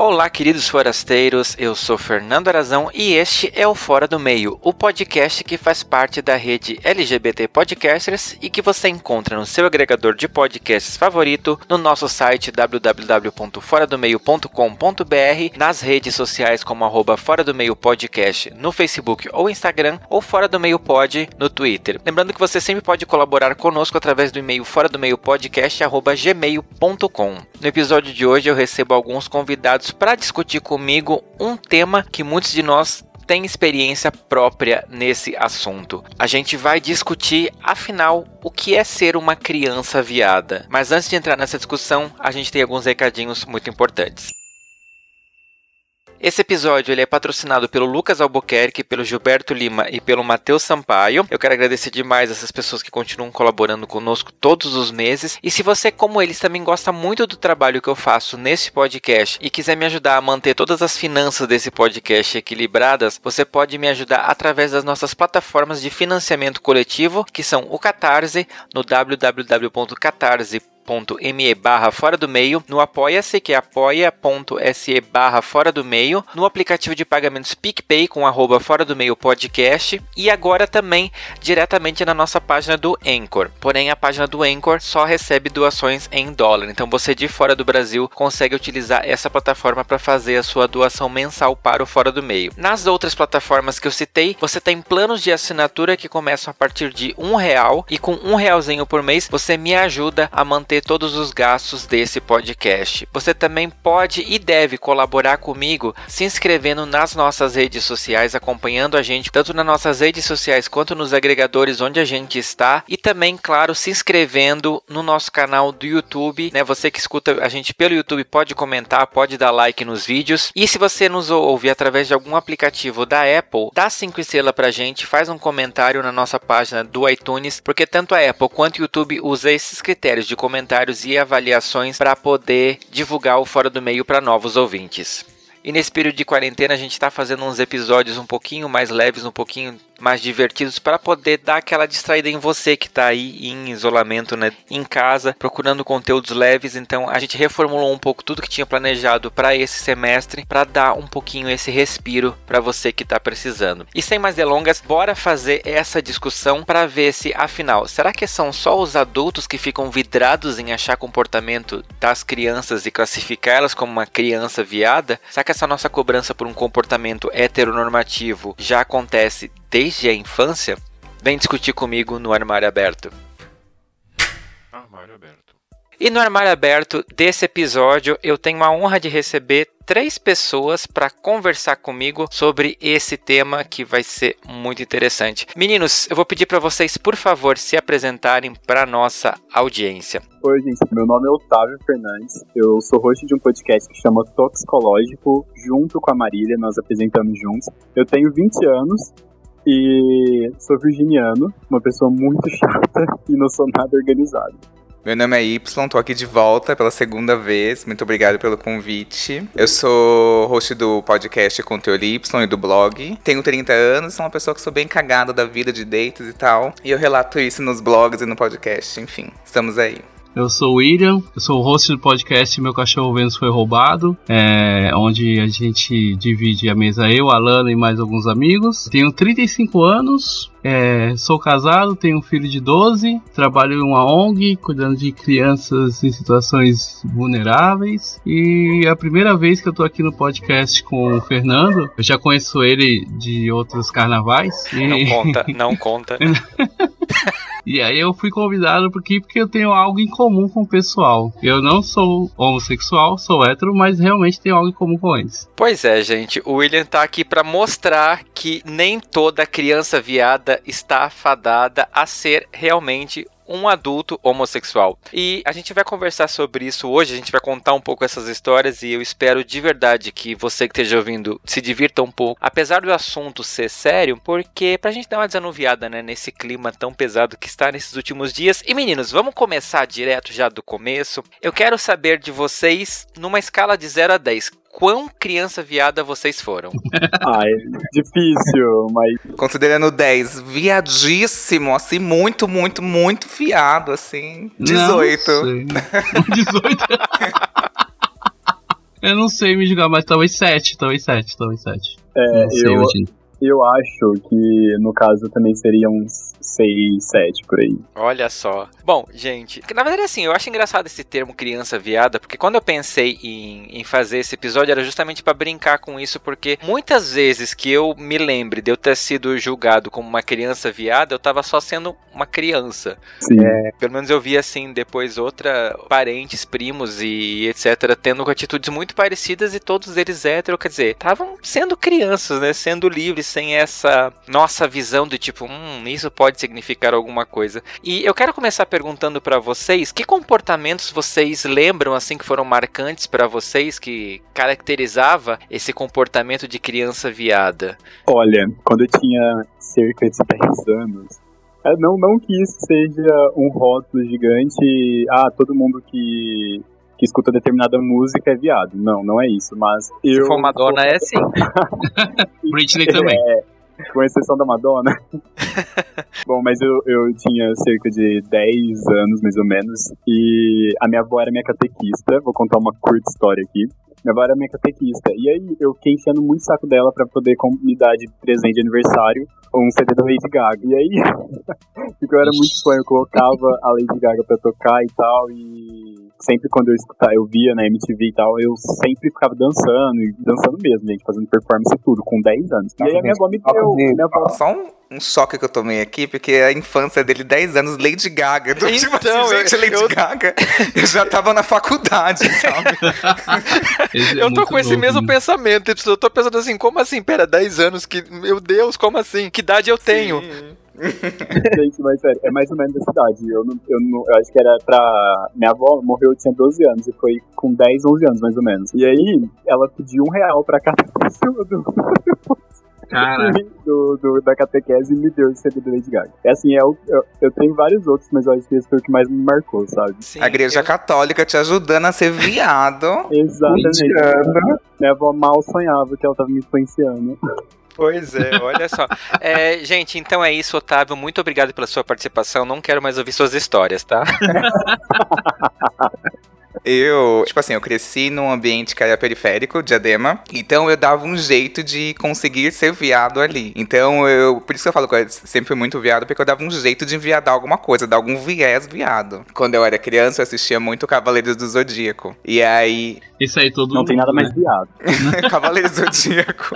Olá, queridos forasteiros, eu sou Fernando Arazão e este é o Fora do Meio, o podcast que faz parte da rede LGBT Podcasters e que você encontra no seu agregador de podcasts favorito, no nosso site www.foradomeio.com.br, nas redes sociais como arroba Fora do Meio Podcast no Facebook ou Instagram ou Fora do Meio Pod no Twitter. Lembrando que você sempre pode colaborar conosco através do e-mail fora do meio podcast gmail.com. No episódio de hoje eu recebo alguns convidados para discutir comigo um tema que muitos de nós têm experiência própria nesse assunto. A gente vai discutir, afinal, o que é ser uma criança viada. Mas antes de entrar nessa discussão, a gente tem alguns recadinhos muito importantes. Esse episódio ele é patrocinado pelo Lucas Albuquerque, pelo Gilberto Lima e pelo Matheus Sampaio. Eu quero agradecer demais essas pessoas que continuam colaborando conosco todos os meses. E se você, como eles, também gosta muito do trabalho que eu faço nesse podcast e quiser me ajudar a manter todas as finanças desse podcast equilibradas, você pode me ajudar através das nossas plataformas de financiamento coletivo, que são o Catarse, no www.catarse.com apoia.me barra fora do meio, no apoia-se que é apoia.se barra fora do meio, no aplicativo de pagamentos PicPay com arroba fora do meio podcast e agora também diretamente na nossa página do Anchor. Porém, a página do Anchor só recebe doações em dólar, então você de fora do Brasil consegue utilizar essa plataforma para fazer a sua doação mensal para o Fora do Meio. Nas outras plataformas que eu citei, você tem planos de assinatura que começam a partir de um real e com um realzinho por mês você me ajuda a manter todos os gastos desse podcast. Você também pode e deve colaborar comigo se inscrevendo nas nossas redes sociais, acompanhando a gente tanto nas nossas redes sociais quanto nos agregadores onde a gente está e também, claro, se inscrevendo no nosso canal do YouTube, né? Você que escuta a gente pelo YouTube pode comentar, pode dar like nos vídeos. E se você nos ouve através de algum aplicativo da Apple, dá cinco estrelas pra gente, faz um comentário na nossa página do iTunes, porque tanto a Apple quanto o YouTube usa esses critérios de comentário comentários e avaliações para poder divulgar o Fora do Meio para novos ouvintes. E nesse período de quarentena a gente está fazendo uns episódios um pouquinho mais leves, um pouquinho mais divertidos para poder dar aquela distraída em você que está aí em isolamento, né, em casa, procurando conteúdos leves. Então a gente reformulou um pouco tudo que tinha planejado para esse semestre para dar um pouquinho esse respiro para você que está precisando. E sem mais delongas, bora fazer essa discussão para ver se afinal, será que são só os adultos que ficam vidrados em achar comportamento das crianças e classificar elas como uma criança viada? Será que essa nossa cobrança por um comportamento heteronormativo já acontece desde a infância, vem discutir comigo no Armário Aberto. Armário Aberto. E no Armário Aberto desse episódio, eu tenho a honra de receber três pessoas para conversar comigo sobre esse tema que vai ser muito interessante. Meninos, eu vou pedir para vocês, por favor, se apresentarem para nossa audiência. Oi, gente. Meu nome é Otávio Fernandes. Eu sou host de um podcast que chama Toxicológico. Junto com a Marília, nós apresentamos juntos. Eu tenho 20 anos e sou virginiano, uma pessoa muito chata e não sou nada organizado. Meu nome é Y, tô aqui de volta pela segunda vez. Muito obrigado pelo convite. Eu sou host do podcast Conteúdo Y e do blog. Tenho 30 anos, sou uma pessoa que sou bem cagada da vida de dates e tal. E eu relato isso nos blogs e no podcast, enfim. Estamos aí. Eu sou o William, eu sou o host do podcast Meu Cachorro Vênus Foi Roubado, é, onde a gente divide a mesa eu, Alana e mais alguns amigos. Tenho 35 anos, é, sou casado, tenho um filho de 12, trabalho em uma ONG cuidando de crianças em situações vulneráveis. E é a primeira vez que eu tô aqui no podcast com o Fernando, eu já conheço ele de outros carnavais. E... Não conta, não conta. E aí eu fui convidado aqui porque eu tenho algo em comum com o pessoal. Eu não sou homossexual, sou hétero, mas realmente tenho algo em comum com eles. Pois é, gente. O William tá aqui para mostrar que nem toda criança viada está fadada a ser realmente um adulto homossexual. E a gente vai conversar sobre isso hoje, a gente vai contar um pouco essas histórias e eu espero de verdade que você que esteja ouvindo se divirta um pouco, apesar do assunto ser sério, porque pra gente dar uma desanuviada, né, nesse clima tão pesado que está nesses últimos dias. E meninos, vamos começar direto já do começo. Eu quero saber de vocês, numa escala de 0 a 10, quão criança viada vocês foram? ah, é difícil, mas. Considerando 10, viadíssimo, assim, muito, muito, muito fiado, assim. 18. 18? Eu não sei me julgar, mas talvez 7, talvez 7, talvez 7. É, não sei, eu, eu acho que no caso também seria uns 6, 7 por aí. Olha só. Bom, gente, na verdade assim, eu acho engraçado esse termo criança viada, porque quando eu pensei em, em fazer esse episódio era justamente para brincar com isso, porque muitas vezes que eu me lembre de eu ter sido julgado como uma criança viada, eu tava só sendo uma criança. Sim. É, pelo menos eu vi assim depois outra parentes, primos e etc tendo atitudes muito parecidas e todos eles héteros, quer dizer, estavam sendo crianças, né, sendo livres sem essa nossa visão de tipo, hum, isso pode significar alguma coisa. E eu quero começar perguntando para vocês, que comportamentos vocês lembram assim que foram marcantes para vocês que caracterizava esse comportamento de criança viada? Olha, quando eu tinha cerca de 10 anos, é, não, não que isso seja um rótulo gigante, ah, todo mundo que que escuta determinada música é viado. Não, não é isso, mas eu... Se for Madonna é sim. Britney também. É, com exceção da Madonna. Bom, mas eu, eu tinha cerca de 10 anos, mais ou menos, e a minha avó era minha catequista. Vou contar uma curta história aqui. Minha avó era minha catequista. E aí eu fiquei enchendo muito saco dela pra poder me dar de presente de aniversário um CD da Lady Gaga. E aí, porque eu era muito fã, eu colocava a Lady Gaga pra tocar e tal, e sempre quando eu escutava, eu via na MTV e tal, eu sempre ficava dançando, e dançando mesmo, gente, fazendo performance e tudo, com 10 anos. E aí a minha avó me deu. Minha avó... Só um, um choque que eu tomei aqui, porque a infância dele, 10 anos, Lady Gaga. Então, tipo assim, gente, eu, Lady eu... Gaga, eu já tava na faculdade, sabe? é eu tô com esse mesmo pensamento, eu tô pensando assim, como assim, pera, 10 anos, que, meu Deus, como assim? Que idade eu tenho? Gente, mas sério, é mais ou menos essa idade. Eu, não, eu, não, eu acho que era pra. Minha avó morreu, eu tinha 12 anos, e foi com 10, 11 anos mais ou menos. E aí, ela pediu um real pra cada pessoa do. Do, do, da catequese me deu esse CD do Lady Gaga. É assim, é, eu, eu tenho vários outros, mas eu acho que esse foi o que mais me marcou, sabe? Sim, a igreja eu... católica te ajudando a ser viado. Exatamente. Minha avó mal sonhava que ela tava me influenciando. Pois é, olha só. É, gente, então é isso, Otávio. Muito obrigado pela sua participação. Não quero mais ouvir suas histórias, tá? Eu, tipo assim, eu cresci num ambiente que era periférico, diadema, então eu dava um jeito de conseguir ser viado ali. Então eu, por isso que eu falo que eu sempre fui muito viado, porque eu dava um jeito de enviadar alguma coisa, dar algum viés viado. Quando eu era criança, eu assistia muito Cavaleiros do Zodíaco. E aí. Isso aí todo Não mundo, tem nada mais né? viado. Cavaleiros do Zodíaco.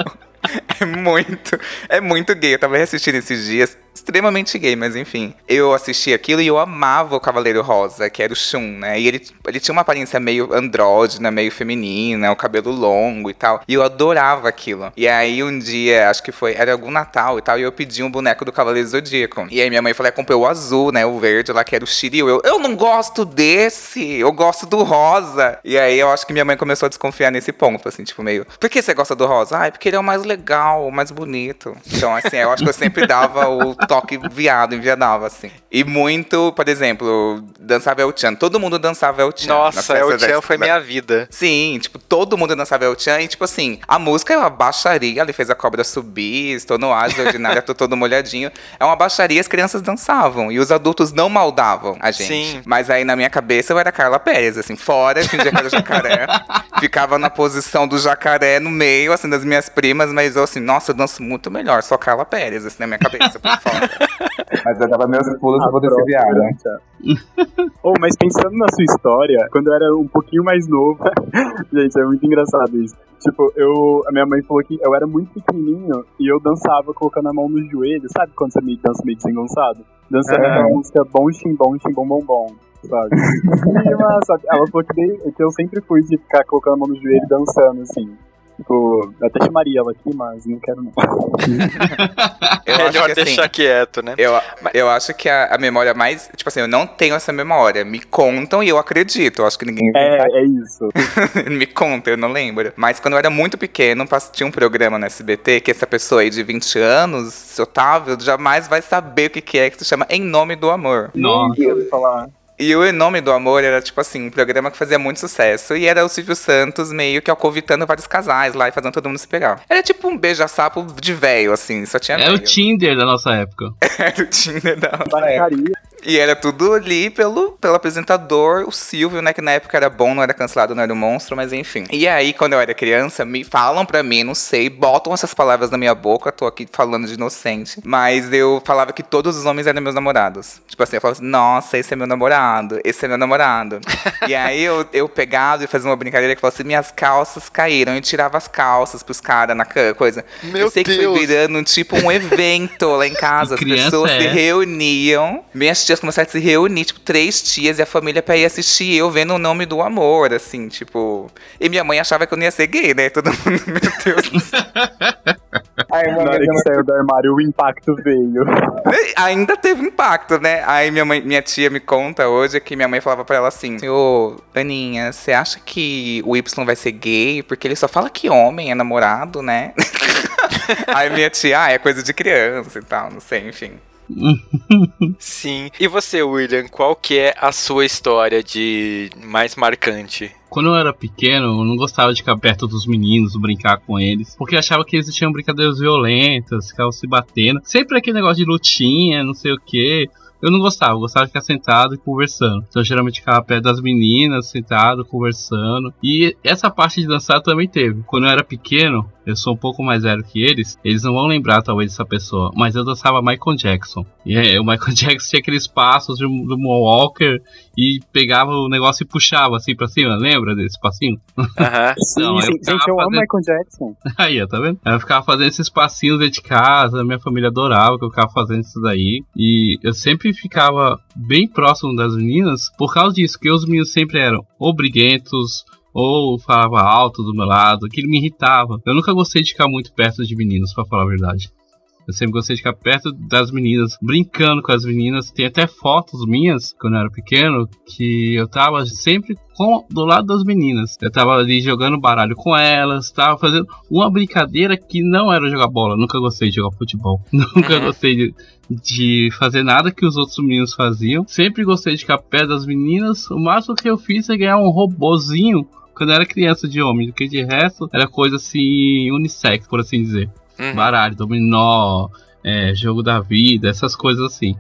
É muito, é muito gay. Eu tava assistindo esses dias, extremamente gay, mas enfim. Eu assisti aquilo e eu amava o Cavaleiro Rosa, que era o Shun, né? E ele, ele tinha uma aparência meio andrógena, meio feminina, o cabelo longo e tal. E eu adorava aquilo. E aí um dia, acho que foi, era algum Natal e tal, e eu pedi um boneco do Cavaleiro Zodíaco. E aí minha mãe falou, é, comprei o azul, né? O verde lá, que era o Shiryu. Eu, eu não gosto desse, eu gosto do rosa. E aí eu acho que minha mãe começou a desconfiar nesse ponto, assim, tipo, meio, por que você gosta do rosa? Ah, é porque ele é o mais legal, o mais bonito. Então, assim, eu acho que eu sempre dava o toque viado, enviadava, assim. E muito, por exemplo, dançava El Chan. Todo mundo dançava El Chan. Nossa, El Chan foi minha vida. Sim, tipo, todo mundo dançava El Chan. E, tipo assim, a música é uma baixaria. Ele fez a cobra subir, estou no ar, ordinária, tô todo molhadinho. É uma baixaria, as crianças dançavam. E os adultos não maldavam a gente. Sim. Mas aí, na minha cabeça, eu era Carla Pérez, assim, fora, fingia que era jacaré. Ficava na posição do jacaré no meio, assim, das minhas primas, mas eu assim, nossa, eu danço muito melhor, só Carla Pérez, assim, na minha cabeça, por fora. mas eu dava meus pulos pra poder ser viado. oh, mas pensando na sua história, quando eu era um pouquinho mais novo, gente, é muito engraçado isso. Tipo, eu, a minha mãe falou que eu era muito pequenininho e eu dançava colocando a mão no joelho, sabe quando você me dança meio desengonçado? Dançando é. a música Bom Xim Bom Xim Bom Bom Bom sabe? e, ela falou que, que, eu sempre fui de ficar colocando a mão no joelho e dançando, assim. Tipo, eu até chamaria ela aqui, mas não quero não. Eu Melhor acho que, assim, deixar quieto, né? Eu, eu acho que a, a memória mais. Tipo assim, eu não tenho essa memória. Me contam e eu acredito. Eu acho que ninguém. É, é isso. Me conta, eu não lembro. Mas quando eu era muito pequeno, tinha um programa no SBT que essa pessoa aí de 20 anos, esse Otávio, jamais vai saber o que que é, que se chama Em Nome do Amor. Nossa. Eu falar. E o Em Nome do Amor era, tipo assim, um programa que fazia muito sucesso. E era o Silvio Santos meio que alcovitando vários casais lá e fazendo todo mundo se pegar. Era tipo um beija-sapo de velho, assim, só tinha É o. Tinder da nossa época. Era o Tinder da nossa época. E era tudo ali pelo, pelo apresentador, o Silvio, né? Que na época era bom, não era cancelado, não era um monstro, mas enfim. E aí, quando eu era criança, me falam pra mim, não sei, botam essas palavras na minha boca, tô aqui falando de inocente. Mas eu falava que todos os homens eram meus namorados. Tipo assim, eu falava assim, nossa, esse é meu namorado, esse é meu namorado. e aí eu, eu pegava e fazia uma brincadeira que falava assim, minhas calças caíram. Eu tirava as calças pros caras na coisa. Meu eu sei que Deus. foi virando tipo um evento lá em casa. As pessoas se é. reuniam. Minhas tias começaram a se reunir, tipo, três tias e a família pra ir assistir eu vendo o nome do amor, assim, tipo. E minha mãe achava que eu não ia ser gay, né? Todo mundo, meu Deus. Aí Na hora que saiu do armário, o impacto veio. Ainda teve impacto, né? Aí minha, mãe, minha tia me conta hoje que minha mãe falava pra ela assim: Ô, Aninha, você acha que o Y vai ser gay? Porque ele só fala que homem é namorado, né? Aí minha tia, ah, é coisa de criança e tal, não sei, enfim. Sim. E você, William, qual que é a sua história de mais marcante? Quando eu era pequeno, eu não gostava de ficar perto dos meninos, brincar com eles, porque eu achava que eles tinham brincadeiras violentas, ficavam se batendo. Sempre aquele negócio de lutinha, não sei o que. Eu não gostava, eu gostava de ficar sentado e conversando. Então eu geralmente ficava perto das meninas, sentado, conversando. E essa parte de dançar também teve. Quando eu era pequeno, eu sou um pouco mais velho que eles, eles não vão lembrar talvez dessa pessoa, mas eu dançava Michael Jackson. E é, o Michael Jackson tinha aqueles passos do, do Moonwalker e pegava o negócio e puxava assim pra cima, lembra desse passinho? Aham. Sim, Não, eu sim. Gente, eu amo fazendo- Michael Jackson. Aí, ó, tá vendo? Eu ficava fazendo esses passinhos dentro de casa, minha família adorava que eu ficava fazendo isso daí. E eu sempre ficava bem próximo das meninas por causa disso, que os meninos sempre eram ou briguentos, ou falava alto do meu lado, aquilo me irritava. Eu nunca gostei de ficar muito perto de meninos, pra falar a verdade. Eu sempre gostei de ficar perto das meninas, brincando com as meninas. Tem até fotos minhas, quando eu era pequeno, que eu tava sempre com, do lado das meninas. Eu tava ali jogando baralho com elas, tava fazendo uma brincadeira que não era jogar bola. Nunca gostei de jogar futebol. Nunca gostei de, de fazer nada que os outros meninos faziam. Sempre gostei de ficar perto das meninas. O máximo que eu fiz é ganhar um robozinho quando eu era criança de homem. Do que de resto era coisa assim, unissex, por assim dizer Uhum. baralho, dominó, é, jogo da vida, essas coisas assim.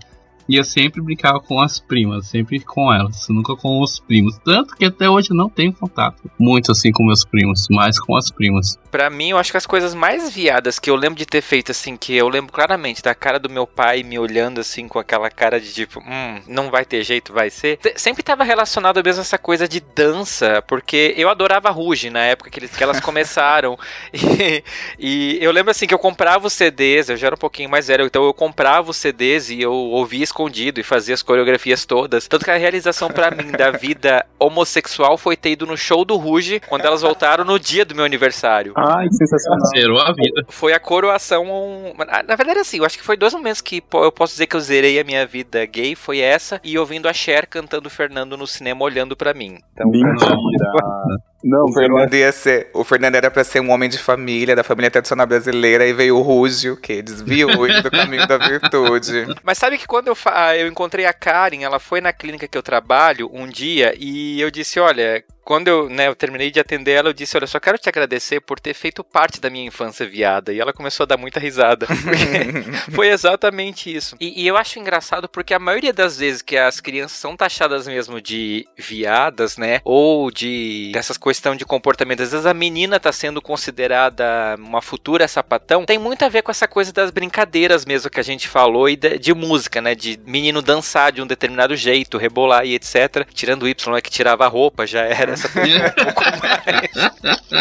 E eu sempre brincava com as primas, sempre com elas, nunca com os primos. Tanto que até hoje eu não tenho contato muito assim com meus primos, mas com as primas. Pra mim, eu acho que as coisas mais viadas que eu lembro de ter feito, assim, que eu lembro claramente da cara do meu pai me olhando, assim, com aquela cara de tipo, hum, não vai ter jeito, vai ser. Sempre tava relacionado mesmo essa coisa de dança, porque eu adorava Ruge na época que, eles, que elas começaram. E, e eu lembro, assim, que eu comprava os CDs, eu já era um pouquinho mais velho, então eu comprava os CDs e eu ouvia escondido e fazia as coreografias todas. Tanto que a realização pra mim da vida homossexual foi ter ido no show do Ruge, quando elas voltaram no dia do meu aniversário Ai, que sensacional. Zerou a vida. foi a coroação. um- Na verdade, assim, eu acho que foi dois momentos que eu posso dizer que eu zerei a minha vida gay. Foi essa e ouvindo a Cher cantando o Fernando no cinema olhando pra mim. Então, Mentira. Não, O Fernando ia ser. O Fernando era pra ser um homem de família, da família tradicional brasileira, e veio o Rúgio, que desviou ele do caminho da virtude. Mas sabe que quando eu, fa- eu encontrei a Karen, ela foi na clínica que eu trabalho um dia e eu disse: Olha, quando eu, né, eu terminei de atender ela, eu disse: Olha, só quero te agradecer por ter feito parte da minha infância viada. E ela começou a dar muita risada. Foi exatamente isso. E, e eu acho engraçado porque a maioria das vezes que as crianças são taxadas mesmo de viadas, né? Ou de dessas questão de comportamento, às vezes a menina tá sendo considerada uma futura sapatão, tem muito a ver com essa coisa das brincadeiras mesmo que a gente falou e de, de música, né? De menino dançar de um determinado jeito, rebolar e etc. Tirando o Y, é que tirava a roupa, já era essa pessoa um pouco mais.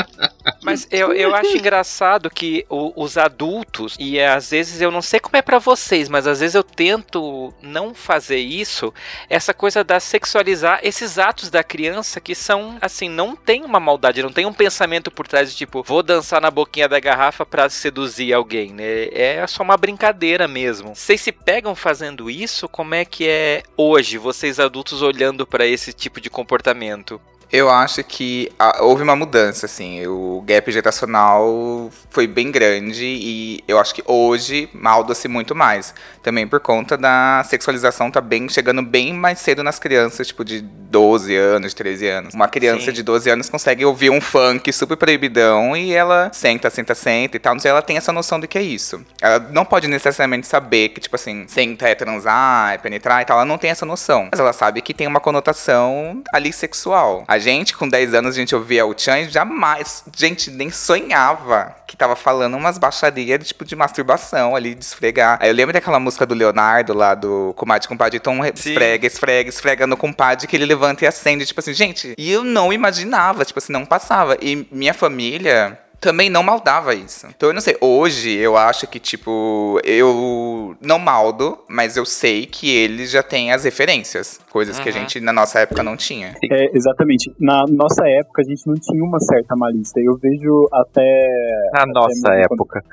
Mas eu, eu acho engraçado que o, os adultos, e às vezes eu não sei como é para vocês, mas às vezes eu tento não fazer isso, essa coisa da sexualizar esses atos da criança que são, assim, não tem uma maldade, não tem um pensamento por trás de tipo, vou dançar na boquinha da garrafa para seduzir alguém, né? É só uma brincadeira mesmo. Vocês se pegam fazendo isso? Como é que é hoje, vocês adultos olhando para esse tipo de comportamento? Eu acho que a, houve uma mudança, assim. O gap geracional foi bem grande e eu acho que hoje malda-se muito mais. Também por conta da sexualização tá bem chegando bem mais cedo nas crianças, tipo de 12 anos, 13 anos. Uma criança Sim. de 12 anos consegue ouvir um funk super proibidão e ela senta, senta, senta e tal. Não sei, ela tem essa noção do que é isso. Ela não pode necessariamente saber que, tipo assim, senta é transar, é penetrar e tal. Ela não tem essa noção. Mas ela sabe que tem uma conotação ali sexual. A gente, com 10 anos, a gente ouvia o Chan e jamais, gente, nem sonhava que tava falando umas baixarias tipo de masturbação ali, de esfregar. Aí eu lembro daquela música do Leonardo lá do Comadre Compadre, então esfrega, esfrega, esfrega no compadre que ele levanta e acende, tipo assim, gente. E eu não imaginava, tipo assim, não passava. E minha família também não maldava isso. Então eu não sei, hoje eu acho que, tipo, eu não maldo, mas eu sei que eles já têm as referências. Coisas uhum. que a gente na nossa época não tinha. É, exatamente. Na nossa época a gente não tinha uma certa malícia. Eu vejo até. Na até nossa época.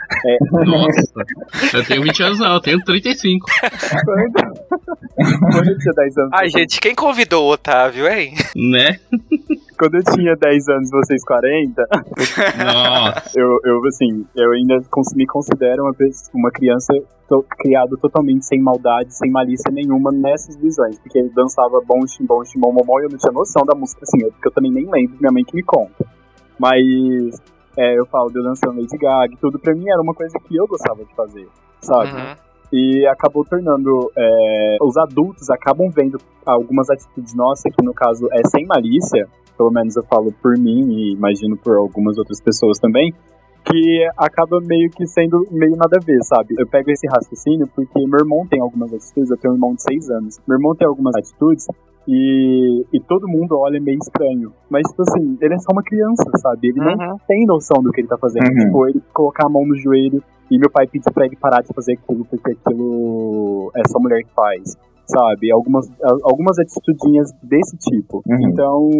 Quando... É. Nossa. eu tenho 20 anos, não, eu tenho 35. quando eu tinha 10 anos. Ai, gente, quem convidou o Otávio, hein? Né? Quando eu tinha 10 anos, vocês 40. Nossa. eu, eu, assim, eu ainda me considero uma, uma criança to, criado totalmente sem maldade, sem malícia nenhuma nessas visões. Porque ele dançava bom, chimbom, chimbom, momó, e eu não tinha noção da música, assim, porque eu também nem lembro, minha mãe que me conta. Mas é, eu falo de eu dançando Lady Gaga e tudo, pra mim era uma coisa que eu gostava de fazer, sabe? Uhum e acabou tornando. É, os adultos acabam vendo algumas atitudes nossas, que no caso é sem malícia, pelo menos eu falo por mim e imagino por algumas outras pessoas também, que acaba meio que sendo meio nada a ver, sabe? Eu pego esse raciocínio porque meu irmão tem algumas atitudes, eu tenho um irmão de seis anos. Meu irmão tem algumas atitudes e, e todo mundo olha meio estranho. Mas, tipo assim, ele é só uma criança, sabe? Ele uhum. não tem noção do que ele tá fazendo. Uhum. Tipo, ele colocar a mão no joelho e meu pai pedir pra ele parar de fazer aquilo porque aquilo é só mulher que faz sabe? Algumas, algumas atitudinhas desse tipo. Uhum. Então,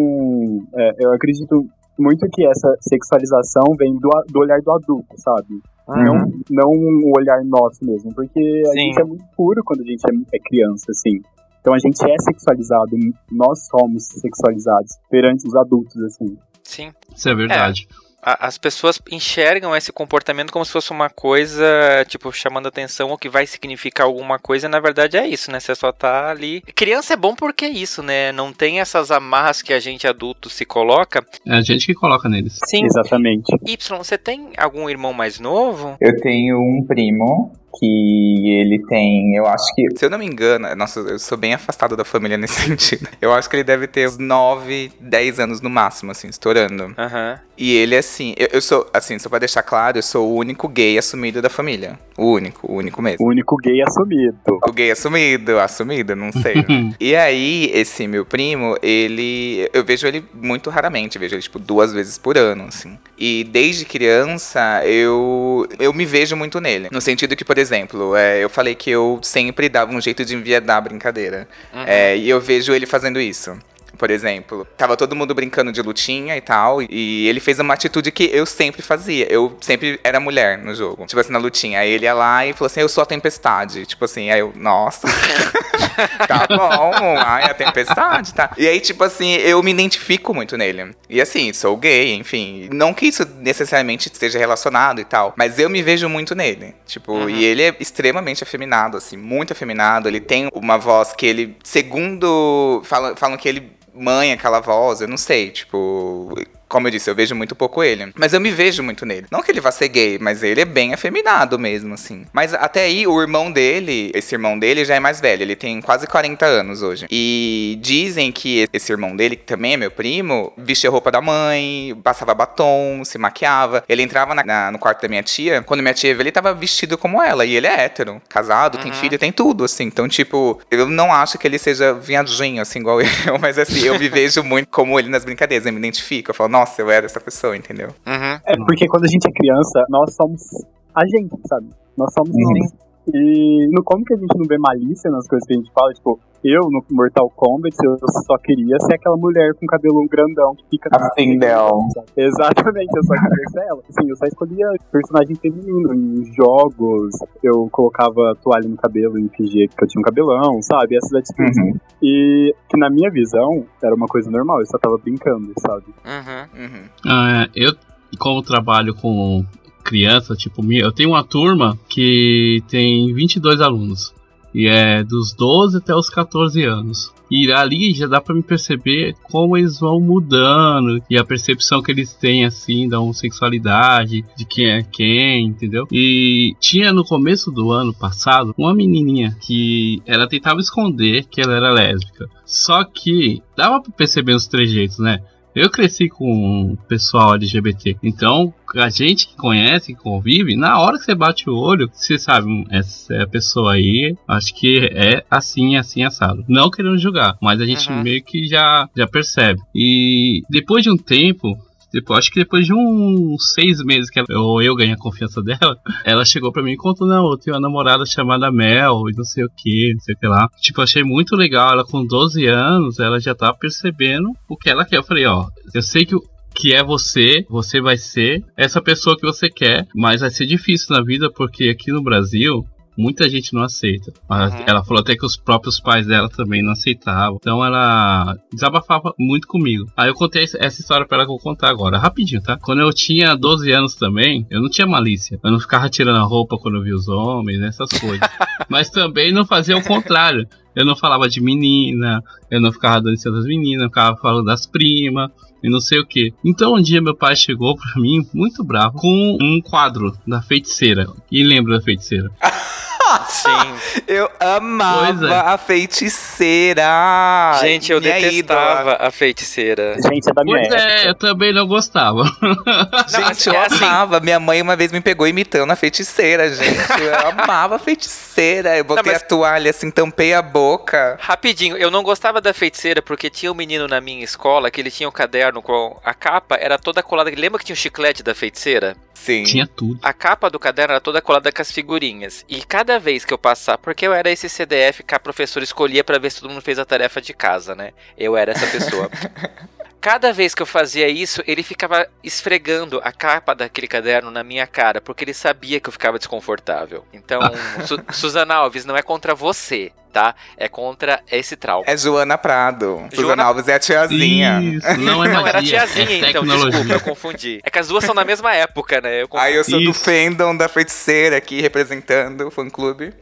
é, eu acredito muito que essa sexualização vem do, do olhar do adulto, sabe? Uhum. Não, não um olhar nosso mesmo, porque a Sim. gente é muito puro quando a gente é, é criança, assim. Então a gente é sexualizado, nós somos sexualizados perante os adultos, assim. Sim. Isso é verdade. É as pessoas enxergam esse comportamento como se fosse uma coisa, tipo, chamando atenção ou que vai significar alguma coisa, e na verdade é isso, né? Você só tá ali. Criança é bom porque é isso, né? Não tem essas amarras que a gente adulto se coloca. É a gente que coloca neles. Sim. Exatamente. Y, você tem algum irmão mais novo? Eu tenho um primo que ele tem, eu acho que. Se eu não me engano, nossa, eu sou bem afastado da família nesse sentido. Eu acho que ele deve ter uns 9, 10 anos no máximo, assim, estourando. Uhum. E ele, assim, eu, eu, sou, assim, só pra deixar claro, eu sou o único gay assumido da família. O único, o único mesmo. O único gay assumido. O gay assumido, assumido, não sei. e aí, esse meu primo, ele. Eu vejo ele muito raramente, vejo ele, tipo, duas vezes por ano, assim. E desde criança, eu, eu me vejo muito nele. No sentido que, por exemplo, é, eu falei que eu sempre dava um jeito de enviedar a brincadeira. Uhum. É, e eu vejo ele fazendo isso por exemplo. Tava todo mundo brincando de lutinha e tal. E ele fez uma atitude que eu sempre fazia. Eu sempre era mulher no jogo. Tipo assim, na lutinha. Aí ele ia lá e falou assim: Eu sou a tempestade. Tipo assim, aí eu, nossa. tá bom. Ai, a tempestade, tá. E aí, tipo assim, eu me identifico muito nele. E assim, sou gay, enfim. Não que isso necessariamente esteja relacionado e tal. Mas eu me vejo muito nele. Tipo, uhum. e ele é extremamente afeminado, assim, muito afeminado. Ele tem uma voz que ele, segundo. Falam, falam que ele mãe aquela voz, eu não sei, tipo. Como eu disse, eu vejo muito pouco ele. Mas eu me vejo muito nele. Não que ele vá ser gay, mas ele é bem afeminado mesmo, assim. Mas até aí, o irmão dele, esse irmão dele já é mais velho. Ele tem quase 40 anos hoje. E dizem que esse irmão dele, que também é meu primo, vestia roupa da mãe, passava batom, se maquiava. Ele entrava na, na, no quarto da minha tia. Quando minha tia viu, ele tava vestido como ela. E ele é hétero, casado, uhum. tem filho, tem tudo, assim. Então, tipo, eu não acho que ele seja viadinho, assim, igual eu. Mas, assim, eu me vejo muito como ele nas brincadeiras. Eu me identifico. Eu falo, nossa, eu era essa pessoa, entendeu? Uhum. É porque quando a gente é criança, nós somos a gente, sabe? Nós somos uhum. E no como que a gente não vê malícia nas coisas que a gente fala? Tipo, eu no Mortal Kombat, eu só queria ser aquela mulher com cabelo grandão que fica. Assim, Del. Exatamente, eu só queria ser ela. Assim, eu só escolhia personagem feminino. Em jogos, eu colocava toalha no cabelo e fingia que eu tinha um cabelão, sabe? Essas atitudes. Uhum. E que na minha visão era uma coisa normal, eu só tava brincando, sabe? Uhum. Uhum. Ah, eu, como trabalho com criança, tipo, eu tenho uma turma que tem 22 alunos. E é dos 12 até os 14 anos. E ali já dá para me perceber como eles vão mudando e a percepção que eles têm assim da homossexualidade, de quem é quem, entendeu? E tinha no começo do ano passado uma menininha que ela tentava esconder que ela era lésbica. Só que dava para perceber os trejeitos, né? Eu cresci com o pessoal LGBT, então a gente que conhece, que convive, na hora que você bate o olho, você sabe, hum, essa é pessoa aí, acho que é assim, assim, assado. Não querendo julgar, mas a gente uhum. meio que já, já percebe. E depois de um tempo, Depois, acho que depois de uns seis meses que ela, eu, eu ganhei a confiança dela, ela chegou pra mim e contou: Não, eu tenho uma namorada chamada Mel e não sei o que, não sei o que lá. Tipo, achei muito legal. Ela com 12 anos, ela já tá percebendo o que ela quer. Eu falei: Ó, eu sei que que é você, você vai ser essa pessoa que você quer, mas vai ser difícil na vida porque aqui no Brasil muita gente não aceita. Uhum. Ela falou até que os próprios pais dela também não aceitavam. Então ela desabafava muito comigo. Aí eu contei essa história para ela que eu vou contar agora, rapidinho, tá? Quando eu tinha 12 anos também, eu não tinha malícia. Eu não ficava tirando a roupa quando eu via os homens, essas coisas. Mas também não fazia o contrário. Eu não falava de menina, eu não ficava dando das meninas, eu ficava falando das primas e não sei o que. Então um dia meu pai chegou pra mim, muito bravo, com um quadro da feiticeira. E lembra da feiticeira? Sim. Eu amava é. a feiticeira. Gente, eu detestava a feiticeira. Gente, é da minha Pois é, eu também não gostava. gente, eu é assim. amava. Minha mãe uma vez me pegou imitando a feiticeira, gente. Eu amava a feiticeira. Eu botei não, mas... a toalha assim, tampei a boca. Rapidinho, eu não gostava da feiticeira porque tinha um menino na minha escola que ele tinha um caderno com a capa era toda colada. Lembra que tinha o um chiclete da feiticeira? Sim. Tinha tudo. A capa do caderno era toda colada com as figurinhas. E cada vez que eu passar, porque eu era esse CDF que a professora escolhia para ver se todo mundo fez a tarefa de casa, né? Eu era essa pessoa. cada vez que eu fazia isso, ele ficava esfregando a capa daquele caderno na minha cara, porque ele sabia que eu ficava desconfortável. Então, Su Suzana Alves, não é contra você, tá? É contra esse trauma. É Joana Prado. Joana... Suzana Alves é a tiazinha. Isso, não é magia, Não, era a tiazinha, é então, desculpa, eu confundi. É que as duas são da mesma época, né? Eu Aí eu sou Isso. do fandom da feiticeira aqui, representando o fã-clube.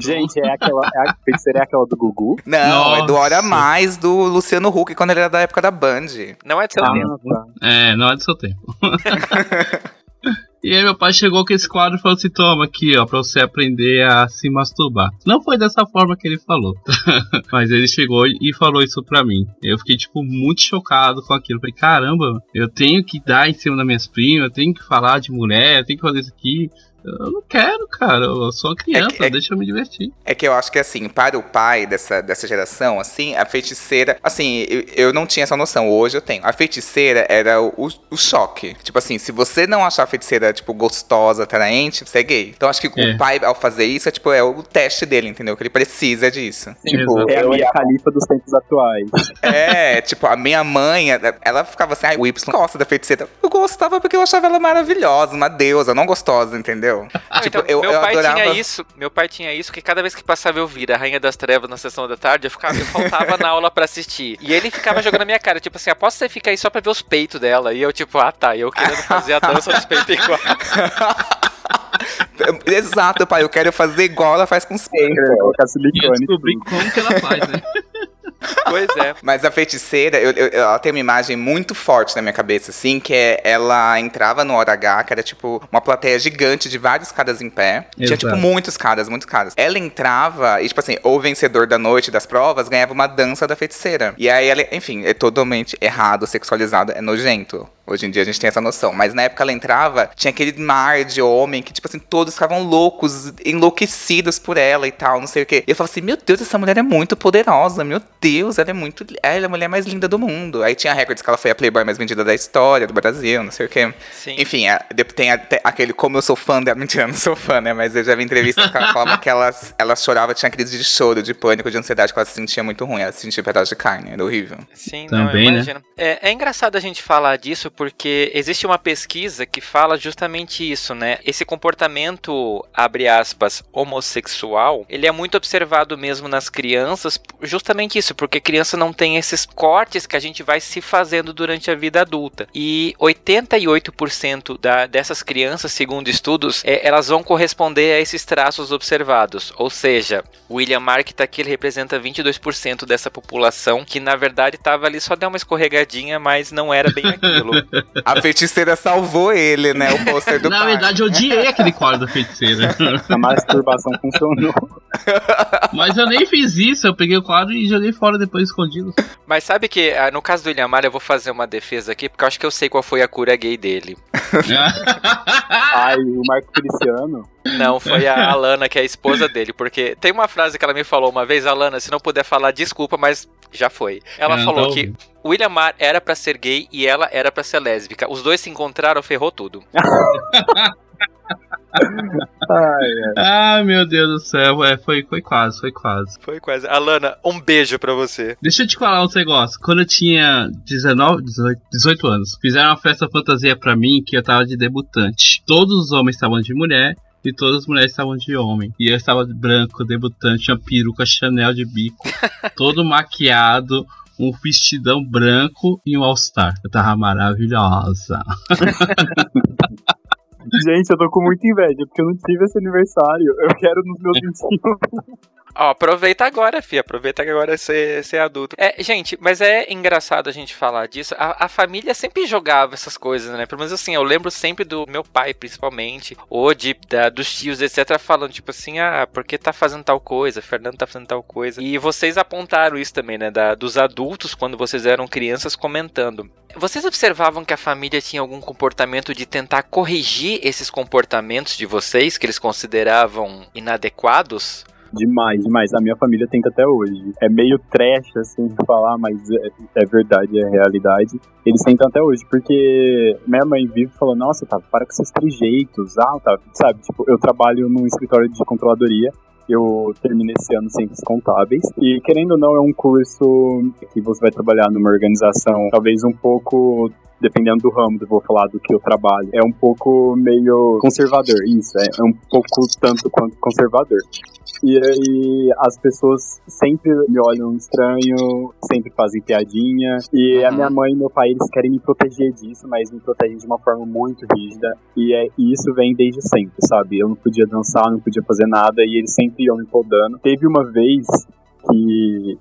Gente, é aquela, é a feiticeira é aquela do Gugu? Não, Nossa. é do Hora Mais, do Luciano Huck, quando ele era da época da Band. Não é do seu ah, tempo. Tá. É, não é do seu tempo. E aí meu pai chegou com esse quadro e falou assim, toma aqui, ó, pra você aprender a se masturbar. Não foi dessa forma que ele falou, mas ele chegou e falou isso pra mim. Eu fiquei, tipo, muito chocado com aquilo. Falei, caramba, eu tenho que dar em cima das minhas primas, eu tenho que falar de mulher, eu tenho que fazer isso aqui. Eu não quero, cara. Eu sou uma criança, é que, é, deixa eu me divertir. É que eu acho que, assim, para o pai dessa, dessa geração, assim, a feiticeira. Assim, eu, eu não tinha essa noção. Hoje eu tenho. A feiticeira era o, o choque. Tipo assim, se você não achar a feiticeira, tipo, gostosa, atraente, você é gay. Então acho que é. o pai, ao fazer isso, é, tipo, é o teste dele, entendeu? Que ele precisa disso. Sim, tipo, é a minha califa dos tempos atuais. É, tipo, a minha mãe, ela ficava assim, ai, o Y gosta da feiticeira. Eu gostava porque eu achava ela maravilhosa, uma deusa, não gostosa, entendeu? Entendeu? Ah, tipo, então, eu, meu eu pai adorava... tinha isso, meu pai tinha isso, que cada vez que passava eu vir a Rainha das Trevas na sessão da tarde, eu, ficava, eu faltava na aula pra assistir. E ele ficava jogando na minha cara, tipo assim, aposto você fica aí só pra ver os peitos dela. E eu, tipo, ah tá, eu querendo fazer a dança dos peitos igual. Exato, pai, eu quero fazer igual ela faz com os peitos. Eu descobri como que ela faz, né? Pois é. Mas a feiticeira, eu, eu, ela tem uma imagem muito forte na minha cabeça, assim, que é ela entrava no hora H, que era tipo uma plateia gigante de vários caras em pé. Tinha, Exato. tipo, muitos caras, muitos caras. Ela entrava e, tipo assim, o vencedor da noite das provas ganhava uma dança da feiticeira. E aí ela, enfim, é totalmente errado, sexualizado, é nojento. Hoje em dia a gente tem essa noção. Mas na época ela entrava, tinha aquele mar de homem que, tipo assim, todos ficavam loucos, enlouquecidos por ela e tal, não sei o quê. E eu falava assim, meu Deus, essa mulher é muito poderosa, meu Deus, ela é muito. Ela é a mulher mais linda do mundo. Aí tinha recordes que ela foi a Playboy mais vendida da história, do Brasil, não sei o quê. Sim. Enfim, tem até aquele como eu sou fã dela. Mentira, eu não sou fã, né? Mas eu já vi entrevistas que ela falava que ela, ela chorava, tinha crise de choro, de pânico, de ansiedade, que ela se sentia muito ruim. Ela se sentia pedaço de carne, era horrível. Sim, Também, não, né? imagino. É, é engraçado a gente falar disso porque existe uma pesquisa que fala justamente isso, né? Esse comportamento, abre aspas, homossexual, ele é muito observado mesmo nas crianças, justamente isso, porque criança não tem esses cortes que a gente vai se fazendo durante a vida adulta. E 88% da, dessas crianças, segundo estudos, é, elas vão corresponder a esses traços observados. Ou seja, o William Mark tá aqui, ele representa 22% dessa população que na verdade tava ali só deu uma escorregadinha, mas não era bem aquilo. A feiticeira salvou ele, né? O pôster do Na pai. verdade, eu odiei aquele quadro da feiticeira. A masturbação funcionou. Mas eu nem fiz isso, eu peguei o quadro e joguei fora depois escondido. Mas sabe que ah, no caso do William Mark eu vou fazer uma defesa aqui, porque eu acho que eu sei qual foi a cura gay dele. Ai, o Marco Feliciano. Não, foi a Alana, que é a esposa dele, porque tem uma frase que ela me falou uma vez, Alana, se não puder falar, desculpa, mas já foi. Ela Ah, falou então- que o William Marr era pra ser gay e ela era pra ser lésbica. Os dois se encontraram, ferrou tudo. Ah, meu Deus do céu, é, foi, foi quase, foi quase. Foi quase. Alana, um beijo pra você. Deixa eu te falar um negócio. Quando eu tinha 19, 18, 18 anos, fizeram uma festa fantasia pra mim que eu tava de debutante. Todos os homens estavam de mulher e todas as mulheres estavam de homem. E eu estava de branco, debutante, tinha peruca Chanel de bico, todo maquiado, um vestidão branco e um all-star. Eu tava maravilhosa. Gente, eu tô com muita inveja, porque eu não tive esse aniversário. Eu quero nos meus 25. Ó, aproveita agora, fi. Aproveita que agora você é adulto. É, gente, mas é engraçado a gente falar disso. A, a família sempre jogava essas coisas, né? Pelo menos assim, eu lembro sempre do meu pai, principalmente, ou de, da- dos tios, etc., falando, tipo assim, ah, porque tá fazendo tal coisa, Fernando tá fazendo tal coisa. E vocês apontaram isso também, né? Da, dos adultos, quando vocês eram crianças, comentando. Vocês observavam que a família tinha algum comportamento de tentar corrigir esses comportamentos de vocês, que eles consideravam inadequados? Demais, demais. A minha família tenta até hoje. É meio trash, assim, de falar, mas é, é verdade, é realidade. Eles tentam até hoje, porque minha mãe vive falando, nossa, tá, para com esses trejeitos, ah, tá, sabe? Tipo, eu trabalho num escritório de controladoria, eu terminei esse ano Ciências Contábeis, e querendo ou não, é um curso que você vai trabalhar numa organização, talvez um pouco dependendo do ramo, vou falar do que eu trabalho, é um pouco meio conservador, isso, é, é um pouco tanto quanto conservador. E aí as pessoas sempre me olham estranho, sempre fazem piadinha. E a Uhum. minha mãe e meu pai, eles querem me proteger disso, mas me protegem de uma forma muito rígida. E, é, e isso vem desde sempre, sabe? Eu não podia dançar, não podia fazer nada, e eles sempre iam me podando. Teve uma vez que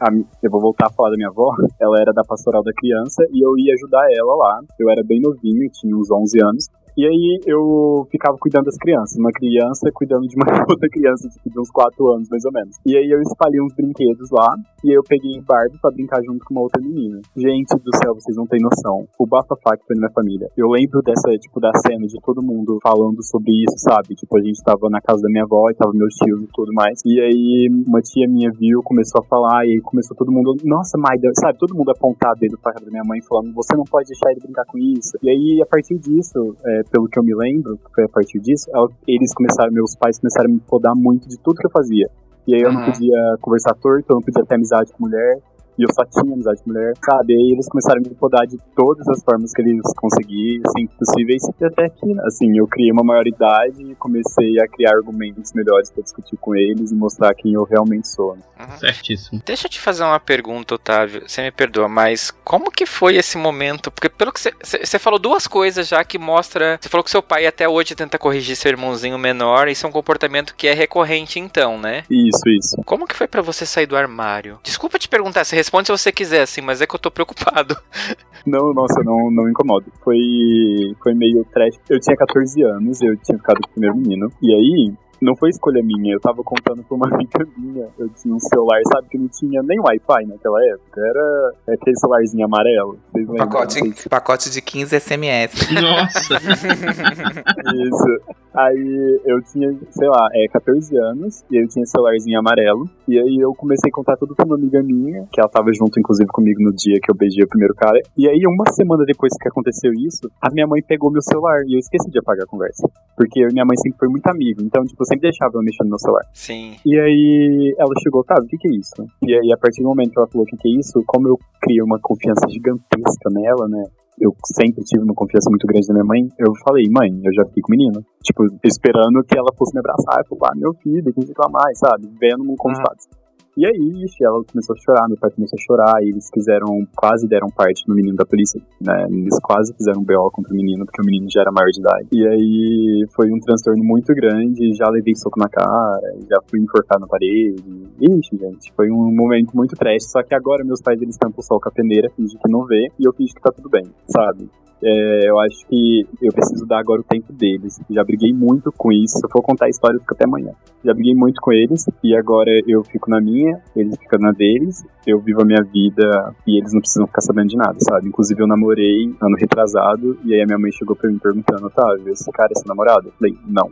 a eu vou voltar a falar da minha avó, ela era da pastoral da criança e eu ia ajudar ela lá. Eu era bem novinho, tinha uns 11 anos. E aí eu ficava cuidando das crianças, uma criança cuidando de uma outra criança, tipo, de uns 4 anos mais ou menos. E aí eu espalhei uns brinquedos lá, e aí eu peguei Barbie pra brincar junto com uma outra menina. Gente do céu, vocês não têm noção. O bafafá que foi na minha família. Eu lembro dessa, tipo, da cena de todo mundo falando sobre isso, sabe? Tipo, a gente tava na casa da minha avó e tava meus tios e tudo mais. E aí uma tia minha viu, começou a falar, e aí começou todo mundo, nossa, Maida, sabe? Todo mundo apontar dedo pra cara da minha mãe falando, você não pode deixar ele brincar com isso. E aí, a partir disso, é, pelo que eu me lembro, foi a partir disso, eles começaram, meus pais começaram a me podar muito de tudo que eu fazia. E aí eu não Uhum. podia conversar torto, eu não podia ter amizade com mulher. E eu só tinha amizade com mulher, sabe? E aí eles começaram a me podar de todas as formas que eles conseguissem, possíveis, até que, assim, eu criei uma maioridade e comecei a criar argumentos melhores para discutir com eles e mostrar quem eu realmente sou. Né? Uhum. Certíssimo. Deixa eu te fazer uma pergunta, Otávio. Você me perdoa, mas como que foi esse momento? Porque pelo que você falou duas coisas já que mostra. Você falou que seu pai até hoje tenta corrigir seu irmãozinho menor. Isso é um comportamento que é recorrente, então, né? Isso, isso. Como que foi para você sair do armário? Desculpa te perguntar, você responde se você quiser, assim, mas é que eu tô preocupado. Não, nossa, não, não me incomodo. Foi, foi meio trash. Eu tinha 14 anos, eu tinha ficado com o primeiro menino. E aí, não foi escolha minha, eu tava contando pra uma amiga minha. Eu tinha um celular, sabe, que não tinha nem Wi-Fi naquela época. Era aquele celularzinho amarelo. Vocês lembram? Pacote, pacote de 15 SMS. Nossa! Isso. Aí eu tinha, sei lá, é, 14 anos, e eu tinha celularzinho amarelo. E aí eu comecei a contar tudo pra uma amiga minha, que ela tava junto, inclusive, comigo no dia que eu beijei o primeiro cara. E aí, uma semana depois que aconteceu isso, a minha mãe pegou meu celular e eu esqueci de apagar a conversa. Porque eu e minha mãe sempre foi muito amigo. Então, tipo, sempre deixava eu mexer no meu celular. Sim. E aí ela chegou, tá, o que que é isso? E aí, a partir do momento que ela falou o que que é isso, como eu criei uma confiança gigantesca nela, né? eu sempre tive uma confiança muito grande na minha mãe, eu falei, mãe, eu já fiquei com o menino. Tipo, esperando que ela fosse me abraçar e falar, ah, meu filho, tem que reclamar, sabe? Vendo um como ah. E aí, ixi, ela começou a chorar, meu pai começou a chorar, e eles quiseram, quase deram parte no menino da polícia, né? Eles quase fizeram BO contra o menino, porque o menino já era maior de idade. E aí foi um transtorno muito grande, já levei soco na cara, já fui enforcado na parede. Ixi, gente, foi um momento muito trash, só que agora meus pais eles tampam o sol com a peneira, fingem que não vê, e eu finge que tá tudo bem, sabe? É, eu acho que eu preciso dar agora o tempo deles. Já briguei muito com isso. Se eu for contar a história, eu fico até amanhã. Já briguei muito com eles e agora eu fico na minha, eles ficam na deles. Eu vivo a minha vida e eles não precisam ficar sabendo de nada, sabe? Inclusive, eu namorei ano retrasado e aí a minha mãe chegou pra mim perguntando: Otávio, esse cara é seu namorado? Eu falei: não.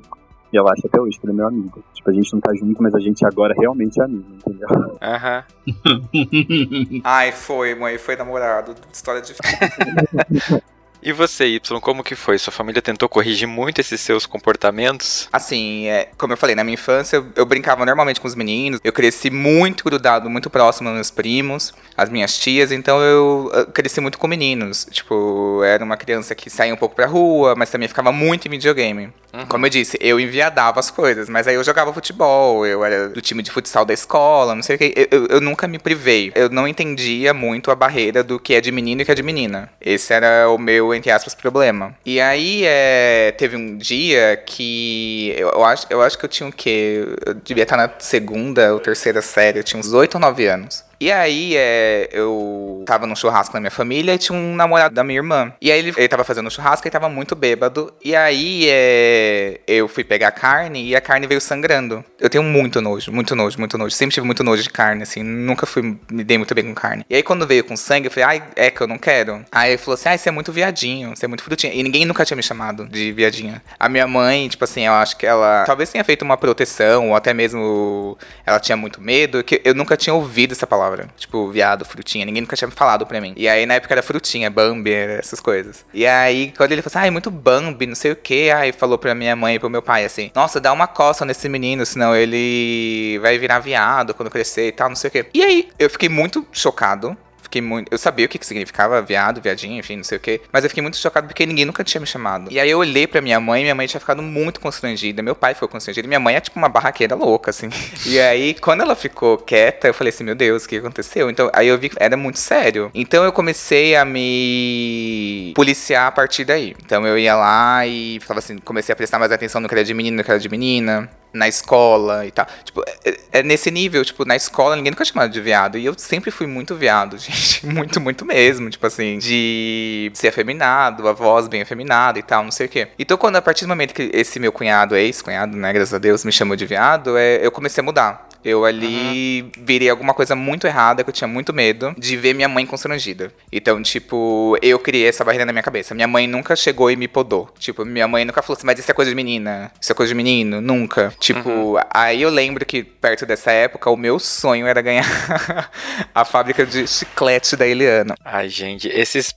E ela acha até hoje que ele é meu amigo. Tipo, a gente não tá junto, mas a gente agora realmente é amigo, entendeu? Aham. Ai, foi, mãe, foi namorado. História de. E você, Y, como que foi? Sua família tentou corrigir muito esses seus comportamentos? Assim, é, como eu falei, na minha infância eu, eu, brincava normalmente com os meninos. Eu cresci muito grudado, muito próximo dos meus primos, as minhas tias, então eu, eu cresci muito com meninos. Tipo, era uma criança que saía um pouco pra rua, mas também ficava muito em videogame. Uhum. Como eu disse, eu enviadava as coisas, mas aí eu jogava futebol, eu era do time de futsal da escola, não sei o que. Eu, eu, eu nunca me privei. Eu não entendia muito a barreira do que é de menino e que é de menina. Esse era o meu, entre aspas, problema. E aí é, teve um dia que eu, eu, acho, eu acho que eu tinha o quê? Eu devia estar na segunda ou terceira série, eu tinha uns 8 ou 9 anos. E aí, é, eu tava num churrasco na minha família e tinha um namorado da minha irmã. E aí, ele, ele tava fazendo um churrasco e tava muito bêbado. E aí, é, eu fui pegar carne e a carne veio sangrando. Eu tenho muito nojo, muito nojo, muito nojo. Sempre tive muito nojo de carne, assim. Nunca fui, me dei muito bem com carne. E aí, quando veio com sangue, eu falei, ai, é que eu não quero. Aí ele falou assim, ai, você é muito viadinho, você é muito frutinha. E ninguém nunca tinha me chamado de viadinha. A minha mãe, tipo assim, eu acho que ela talvez tenha feito uma proteção, ou até mesmo ela tinha muito medo, que eu nunca tinha ouvido essa palavra palavra. Tipo, viado, frutinha. Ninguém nunca tinha falado pra mim. E aí, na época, era frutinha, Bambi, essas coisas. E aí, quando ele falou assim, ai, ah, muito Bambi, não sei o que. Aí falou pra minha mãe e pro meu pai assim: Nossa, dá uma coça nesse menino, senão ele vai virar viado quando crescer e tal, não sei o que. E aí, eu fiquei muito chocado fiquei muito. Eu sabia o que, que significava viado, viadinho, enfim, não sei o quê. Mas eu fiquei muito chocado porque ninguém nunca tinha me chamado. E aí eu olhei pra minha mãe, minha mãe tinha ficado muito constrangida. Meu pai ficou constrangido. Minha mãe é tipo uma barraqueira louca, assim. E aí, quando ela ficou quieta, eu falei assim, meu Deus, o que aconteceu? Então, aí eu vi que era muito sério. Então eu comecei a me policiar a partir daí. Então eu ia lá e falava assim, comecei a prestar mais atenção no que era de menino, no que era de menina na escola e tal. Tipo, é, é, nesse nível, tipo, na escola ninguém nunca chamava de viado. E eu sempre fui muito viado, gente. Muito, muito mesmo. Tipo assim, de ser afeminado, a voz bem afeminada e tal, não sei o quê. Então, quando a partir do momento que esse meu cunhado, ex-cunhado, né, graças a Deus, me chamou de viado, é, eu comecei a mudar. Eu ali uhum. virei alguma coisa muito errada, que eu tinha muito medo de ver minha mãe constrangida. Então, tipo, eu criei essa barreira na minha cabeça. Minha mãe nunca chegou e me podou. Tipo, minha mãe nunca falou assim, mas isso é coisa de menina, isso é coisa de menino, nunca. Tipo, uhum. aí eu lembro que perto dessa época, o meu sonho era ganhar a fábrica de chiclete da Eliana. Ai, gente, esses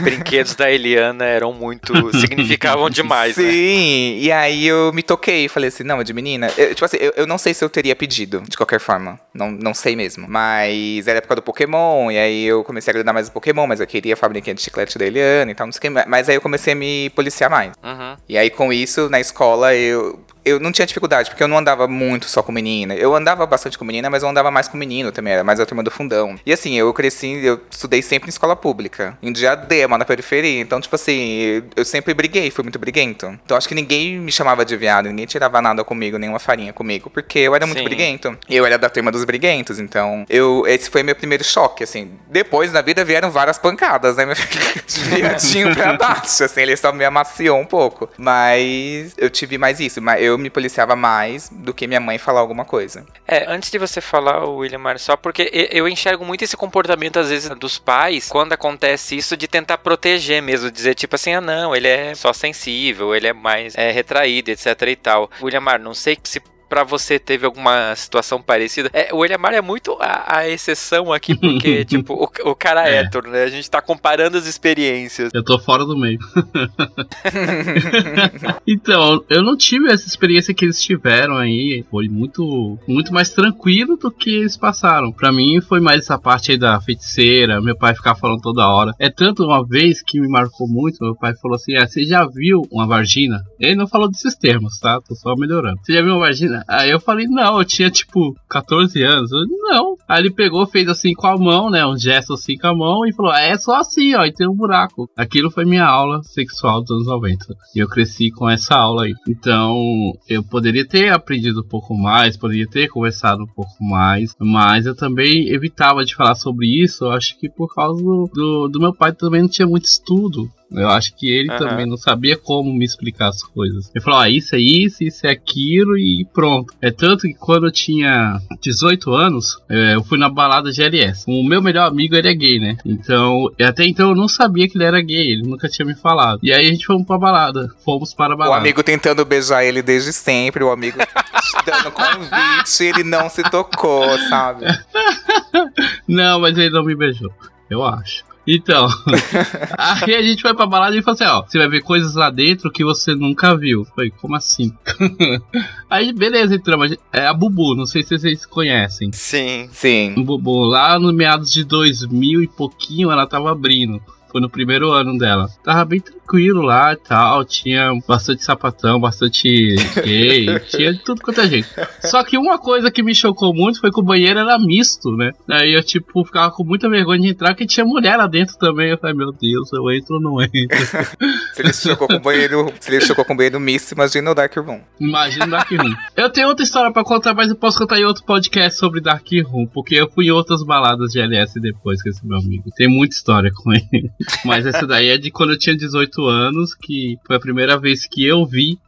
brinquedos da Eliana eram muito. significavam demais, Sim, né? e aí eu me toquei, falei assim, não, é de menina. Eu, tipo assim, eu, eu não sei se eu teria pedido. De qualquer forma. Não, não sei mesmo. Mas era época do Pokémon, e aí eu comecei a agradar mais o Pokémon, mas eu queria a fábrica de chiclete da Eliana e tal, não sei o que. Mas aí eu comecei a me policiar mais. Uhum. E aí com isso, na escola, eu eu não tinha dificuldade, porque eu não andava muito só com menina. Eu andava bastante com menina, mas eu andava mais com menino também, era mais a turma do fundão. E assim, eu cresci, eu estudei sempre em escola pública, em Diadema, na periferia. Então, tipo assim, eu sempre briguei, fui muito briguento. Então, acho que ninguém me chamava de viado, ninguém tirava nada comigo, nenhuma farinha comigo, porque eu era muito Sim. briguento. Eu era da turma dos briguentos, então, eu esse foi meu primeiro choque, assim. Depois, na vida, vieram várias pancadas, né, viadinho pra baixo, assim, ele só me amaciou um pouco. Mas eu tive mais isso, mas eu me policiava mais do que minha mãe falar alguma coisa. É, antes de você falar, William, só porque eu enxergo muito esse comportamento, às vezes, dos pais, quando acontece isso, de tentar proteger mesmo, dizer tipo assim, ah não, ele é só sensível, ele é mais é, retraído, etc e tal. William, não sei se pra você teve alguma situação parecida. É, o Eliamar é muito a, a exceção aqui, porque, tipo, o, o cara é É. hétero, né? A gente tá comparando as experiências. Eu tô fora do meio. então, eu não tive essa experiência que eles tiveram aí. Foi muito, muito mais tranquilo do que eles passaram. Pra mim, foi mais essa parte aí da feiticeira. Meu pai ficava falando toda hora. É tanto uma vez que me marcou muito. Meu pai falou assim: ah, Você já viu uma vagina? Ele não falou desses termos, tá? Tô só melhorando. Você já viu uma vagina? Aí eu falei: Não, eu tinha tipo 14 anos. Eu, não. Aí ele pegou, fez assim com a mão, né? Um gesto assim com a mão e falou: É só assim, ó, e tem um buraco. Aquilo foi minha aula sexual dos anos 90. E eu cresci com essa aula aí. Então, eu poderia ter aprendido um pouco mais, poderia ter conversado um pouco mais, mas eu também evitava de falar sobre isso. Acho que por causa do, do, do meu pai também não tinha muito estudo. Eu acho que ele Aham. também não sabia como me explicar as coisas. Ele falou, ah, isso é isso, isso é aquilo e pronto. É tanto que quando eu tinha 18 anos, eh, eu fui na balada GLS. O meu melhor amigo, ele é gay, né? Então, até então eu não sabia que ele era gay, ele nunca tinha me falado. E aí a gente fomos pra balada, fomos para a O balada. amigo tentando beijar ele desde sempre, o amigo dando convite, ele não se tocou, sabe? Não, mas ele não me beijou, eu acho. Então, aí a gente foi pra balada e falou assim, ó, você vai ver coisas lá dentro que você nunca viu. Falei, como assim? aí, beleza, entramos. É a Bubu, não sei se vocês conhecem. Sim. Sim. O Bubu, lá no meados de 2000 e pouquinho, ela tava abrindo. Foi no primeiro ano dela. Tava bem tranquilo lá e tal. Tinha bastante sapatão, bastante gay. tinha de tudo quanto é jeito. Só que uma coisa que me chocou muito foi que o banheiro era misto, né? Aí eu, tipo, ficava com muita vergonha de entrar, porque tinha mulher lá dentro também. Eu falei, meu Deus, eu entro ou não entro? Se ele se chocou com o banheiro, se ele chocou com o banheiro misto, imagina o Dark Room. Imagina Dark Room. Eu tenho outra história pra contar, mas eu posso contar em outro podcast sobre Dark Room, porque eu fui em outras baladas de LS depois com esse meu amigo. Tem muita história com ele. Mas essa daí é de quando eu tinha 18 anos, que foi a primeira vez que eu vi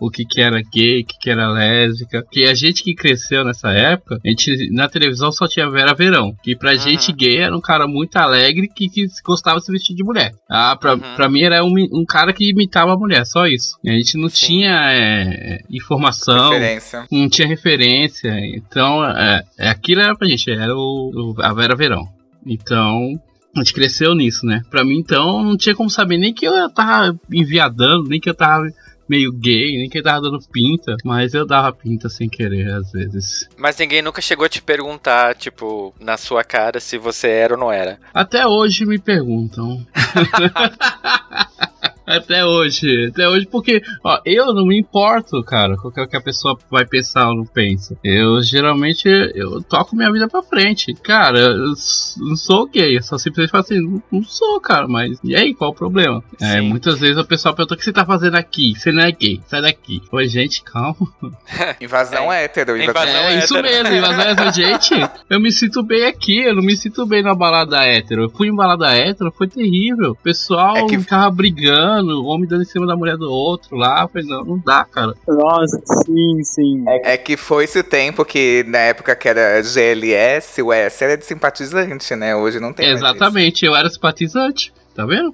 o que, que era gay, o que, que era lésbica. Que a gente que cresceu nessa época, a gente na televisão só tinha Vera Verão. Que pra Uhum. gente gay era um cara muito alegre que, que gostava de se vestir de mulher. Ah, pra, Uhum. pra mim era um, um cara que imitava a mulher, só isso. E a gente não Sim. tinha é, informação, Referência. não tinha referência. Então, é, é, aquilo era pra gente, era o, o- a Vera Verão. Então, a gente cresceu nisso, né? Pra mim, então, não tinha como saber nem que eu tava enviadando, nem que eu tava meio gay, nem que eu tava dando pinta. Mas eu dava pinta sem querer, às vezes. Mas ninguém nunca chegou a te perguntar, tipo, na sua cara se você era ou não era. Até hoje me perguntam. Até hoje, até hoje, porque ó, eu não me importo, cara, com o que a pessoa vai pensar ou não pensa. Eu geralmente eu toco minha vida pra frente. Cara, eu não sou gay, eu só simplesmente falo assim, não, não sou, cara, mas e aí, qual o problema? É, Sim. muitas vezes o pessoal pergunta o que você tá fazendo aqui? Você não é gay, sai daqui. Oi, gente, calma. Invasão hétero. Invasão Invasão É isso mesmo, invasão hétero. Gente, eu me sinto bem aqui, eu não me sinto bem na balada hétero. Eu fui em balada hétero, foi terrível. O pessoal É que- ficava brigando, o homem dando em cima da mulher do outro lá. Eu falei, não, não dá, cara. Nossa, sim, sim. É que foi esse tempo que, na época que era GLS, o S era de simpatizante, né? Hoje não tem mais Exatamente, eu era simpatizante. Tá vendo?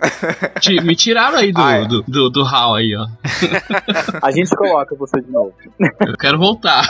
Me tiraram aí do, Ah, é. do, do, do hall aí, ó. A gente coloca você de novo. Eu quero voltar.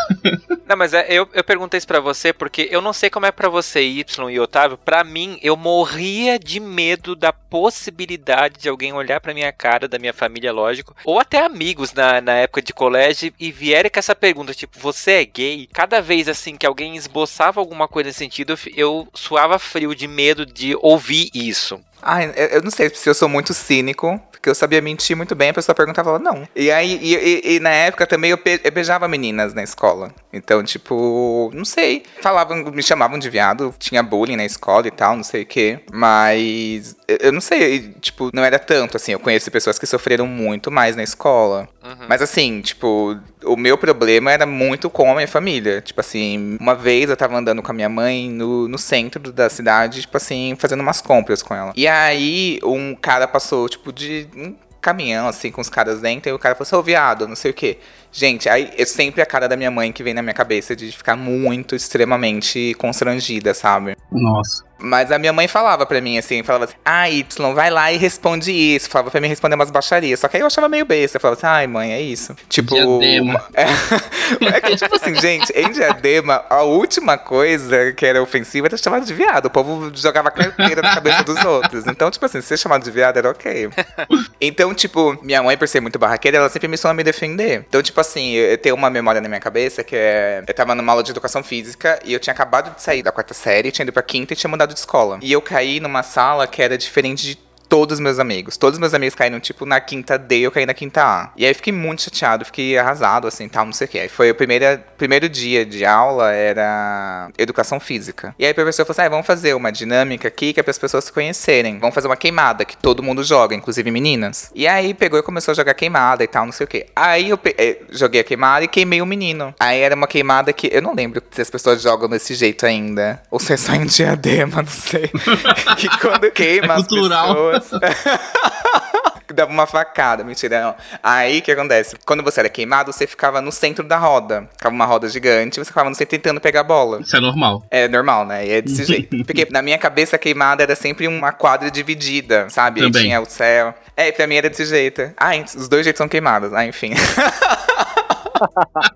Não, mas é, eu, eu perguntei isso pra você porque eu não sei como é pra você, Y e Otávio. Pra mim, eu morria de medo da possibilidade de alguém olhar pra minha cara, da minha família, lógico, ou até amigos na, na época de colégio e vierem com essa pergunta, tipo, você é gay? Cada vez assim que alguém esboçava alguma coisa nesse sentido, eu suava frio de medo de ouvir isso. Ai, eu, não sei se eu sou muito cínico, porque eu sabia mentir muito bem, a pessoa perguntava, não. E aí, e, e- e na época também eu, pe- eu beijava meninas na escola. Então, tipo, não sei. Falavam, me chamavam de viado, tinha bullying na escola e tal, não sei o quê. Mas eu, não sei, tipo, não era tanto assim. Eu conheço pessoas que sofreram muito mais na escola. Mas assim, tipo, o meu problema era muito com a minha família. Tipo assim, uma vez eu tava andando com a minha mãe no, no centro da cidade, tipo assim, fazendo umas compras com ela. E aí um cara passou, tipo, de um caminhão, assim, com os caras dentro, e o cara falou assim, ô viado, não sei o quê. Gente, aí é sempre a cara da minha mãe que vem na minha cabeça de ficar muito, extremamente constrangida, sabe? Nossa. Mas a minha mãe falava pra mim assim, falava assim, ah, Y, vai lá e responde isso. Falava pra mim responder umas baixarias. Só que aí eu achava meio besta. Eu falava assim, ai, mãe, é isso. Tipo. Diadema. É, é que, tipo assim, gente, em diadema, a última coisa que era ofensiva era chamado de viado. O povo jogava carteira na cabeça dos outros. Então, tipo assim, ser chamado de viado era ok. Então, tipo, minha mãe, por ser muito barraqueira, ela sempre me ensinou a me defender. Então, tipo assim, eu tenho uma memória na minha cabeça que é. Eu tava numa aula de educação física e eu tinha acabado de sair da quarta série, tinha ido pra quinta e tinha mudado de escola. E eu caí numa sala que era diferente de todos os meus amigos. Todos os meus amigos caíram, tipo, na quinta D, eu caí na quinta A. E aí fiquei muito chateado, fiquei arrasado, assim, tal, não sei o que. Aí foi o primeiro, primeiro dia de aula, era educação física. E aí a professora falou assim, ah, vamos fazer uma dinâmica aqui que é para as pessoas se conhecerem. Vamos fazer uma queimada, que todo mundo joga, inclusive meninas. E aí pegou e começou a jogar queimada e tal, não sei o que. Aí eu pe- eh, joguei a queimada e queimei o menino. Aí era uma queimada que, eu não lembro se as pessoas jogam desse jeito ainda. Ou se é só em diadema, não sei. que quando queima É as cultural. Pessoas... Dava uma facada, mentira. Não. Aí o que acontece? Quando você era queimado, você ficava no centro da roda. Ficava uma roda gigante, você ficava no centro tentando pegar a bola. Isso é normal. É normal, né? E é desse jeito. Porque na minha cabeça a queimada era sempre uma quadra dividida, sabe? Aí Também. tinha o céu. É, pra mim era desse jeito. Ah, os dois jeitos são queimados. Ah, enfim.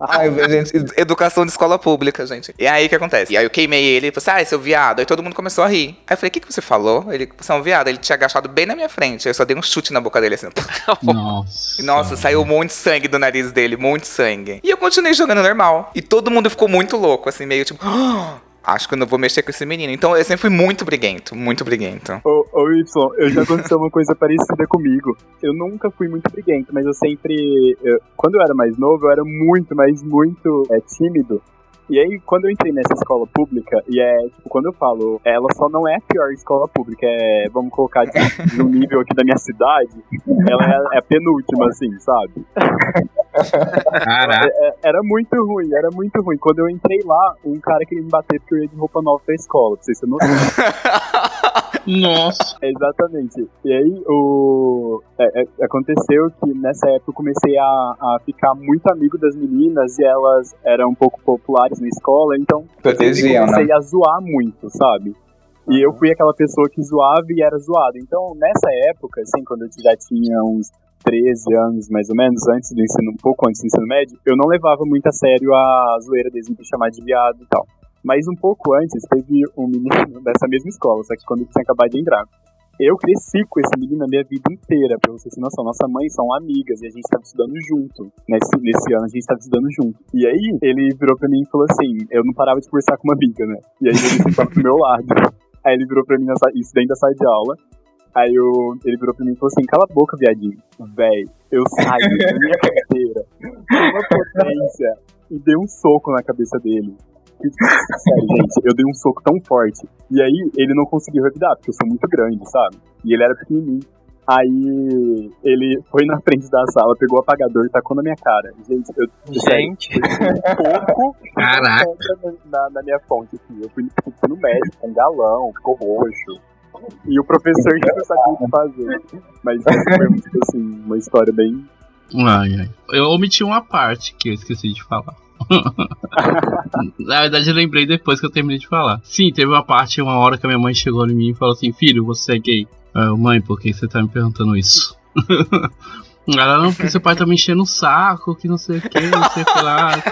Ai, gente, educação de escola pública, gente. E aí o que acontece? E aí eu queimei ele e falei assim, ah, seu viado. Aí todo mundo começou a rir. Aí eu falei, o que, que você falou? Ele, você é um viado. Ele tinha agachado bem na minha frente. Aí eu só dei um chute na boca dele assim. Nossa. Nossa, saiu muito sangue do nariz dele, muito sangue. E eu continuei jogando normal. E todo mundo ficou muito louco, assim, meio tipo. "Ah, Acho que eu não vou mexer com esse menino. Então eu sempre fui muito briguento, muito briguento. Ô, ô Y, eu já aconteceu uma coisa parecida comigo. Eu nunca fui muito briguento, mas eu sempre. eu- quando eu era mais novo, eu era muito, mas muito é, tímido. E aí, quando eu entrei nessa escola pública, e é, tipo, quando eu falo, ela só não é a pior escola pública, é, vamos colocar de, de um nível aqui da minha cidade, ela é, é a penúltima, assim, sabe? Caraca. É, era muito ruim, era muito ruim. Quando eu entrei lá, um cara queria me bater porque eu ia de roupa nova pra escola, pra vocês terem noção. Nossa. Exatamente. E aí, o... é, é, aconteceu que nessa época eu comecei a, a ficar muito amigo das meninas e elas eram um pouco populares na escola, então eu Protegiam, né? comecei a zoar muito, sabe? E eu fui aquela pessoa que zoava e era zoada. Então, nessa época, assim, quando eu já tinha uns 13 anos, mais ou menos, antes do ensino, um pouco antes do ensino médio, eu não levava muito a sério a zoeira deles me chamar de viado e tal. Mas um pouco antes, teve um menino dessa mesma escola, só que quando eu tinha acabado de entrar. Eu cresci com esse menino a minha vida inteira, pra vocês terem noção. Nossa mãe são amigas e a gente tava estudando junto. Nesse, nesse ano a gente tava estudando junto. E aí ele virou pra mim e falou assim: eu não parava de conversar com uma amiga, né? E aí ele sentava do meu lado. Aí ele virou pra mim, nessa, isso dentro da sala de aula. Aí eu, ele virou pra mim e falou assim: cala a boca, viadinho. Véi, eu saí da minha carteira uma potência e dei um soco na cabeça dele. Sério, gente, eu dei um soco tão forte. E aí ele não conseguiu revidar, porque eu sou muito grande, sabe? E ele era pequenininho. Aí ele foi na frente da sala, pegou o apagador e tacou na minha cara. Gente, eu Gente. um pouco Caraca. na, na- minha fonte, assim. Eu fui, fui no médico, com um galão, ficou roxo. E o professor já não sabia o que fazer. Mas foi, tipo assim, uma história bem. Ai, ai. Eu omiti uma parte que eu esqueci de falar. Na verdade, eu lembrei depois que eu terminei de falar. Sim, teve uma parte, uma hora que a minha mãe chegou em mim e falou assim: Filho, você é gay. Ah, mãe, por que você tá me perguntando isso? Ela não, porque seu pai tá me enchendo o saco, que não sei o que, não sei o que lá.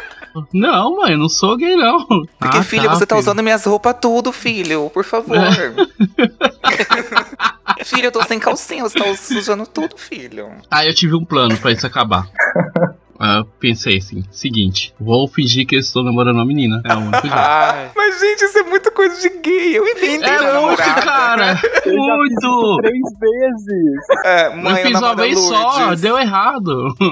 Não, mãe, não sou gay, não. Porque, Ah, filho, você tá filho. usando minhas roupas tudo, filho. Por favor. filho, eu tô sem calcinha, você tá usando tudo, filho. Aí eu tive um plano pra isso acabar. Ah, eu pensei assim, seguinte, vou fingir que eu estou namorando uma menina. É o único jeito. Ai, Mas, gente, isso é muita coisa de gay. Eu inventei É muito, namorada. cara! Eu Muito! três vezes. É, Eu mãe, fiz uma vez só, deu errado.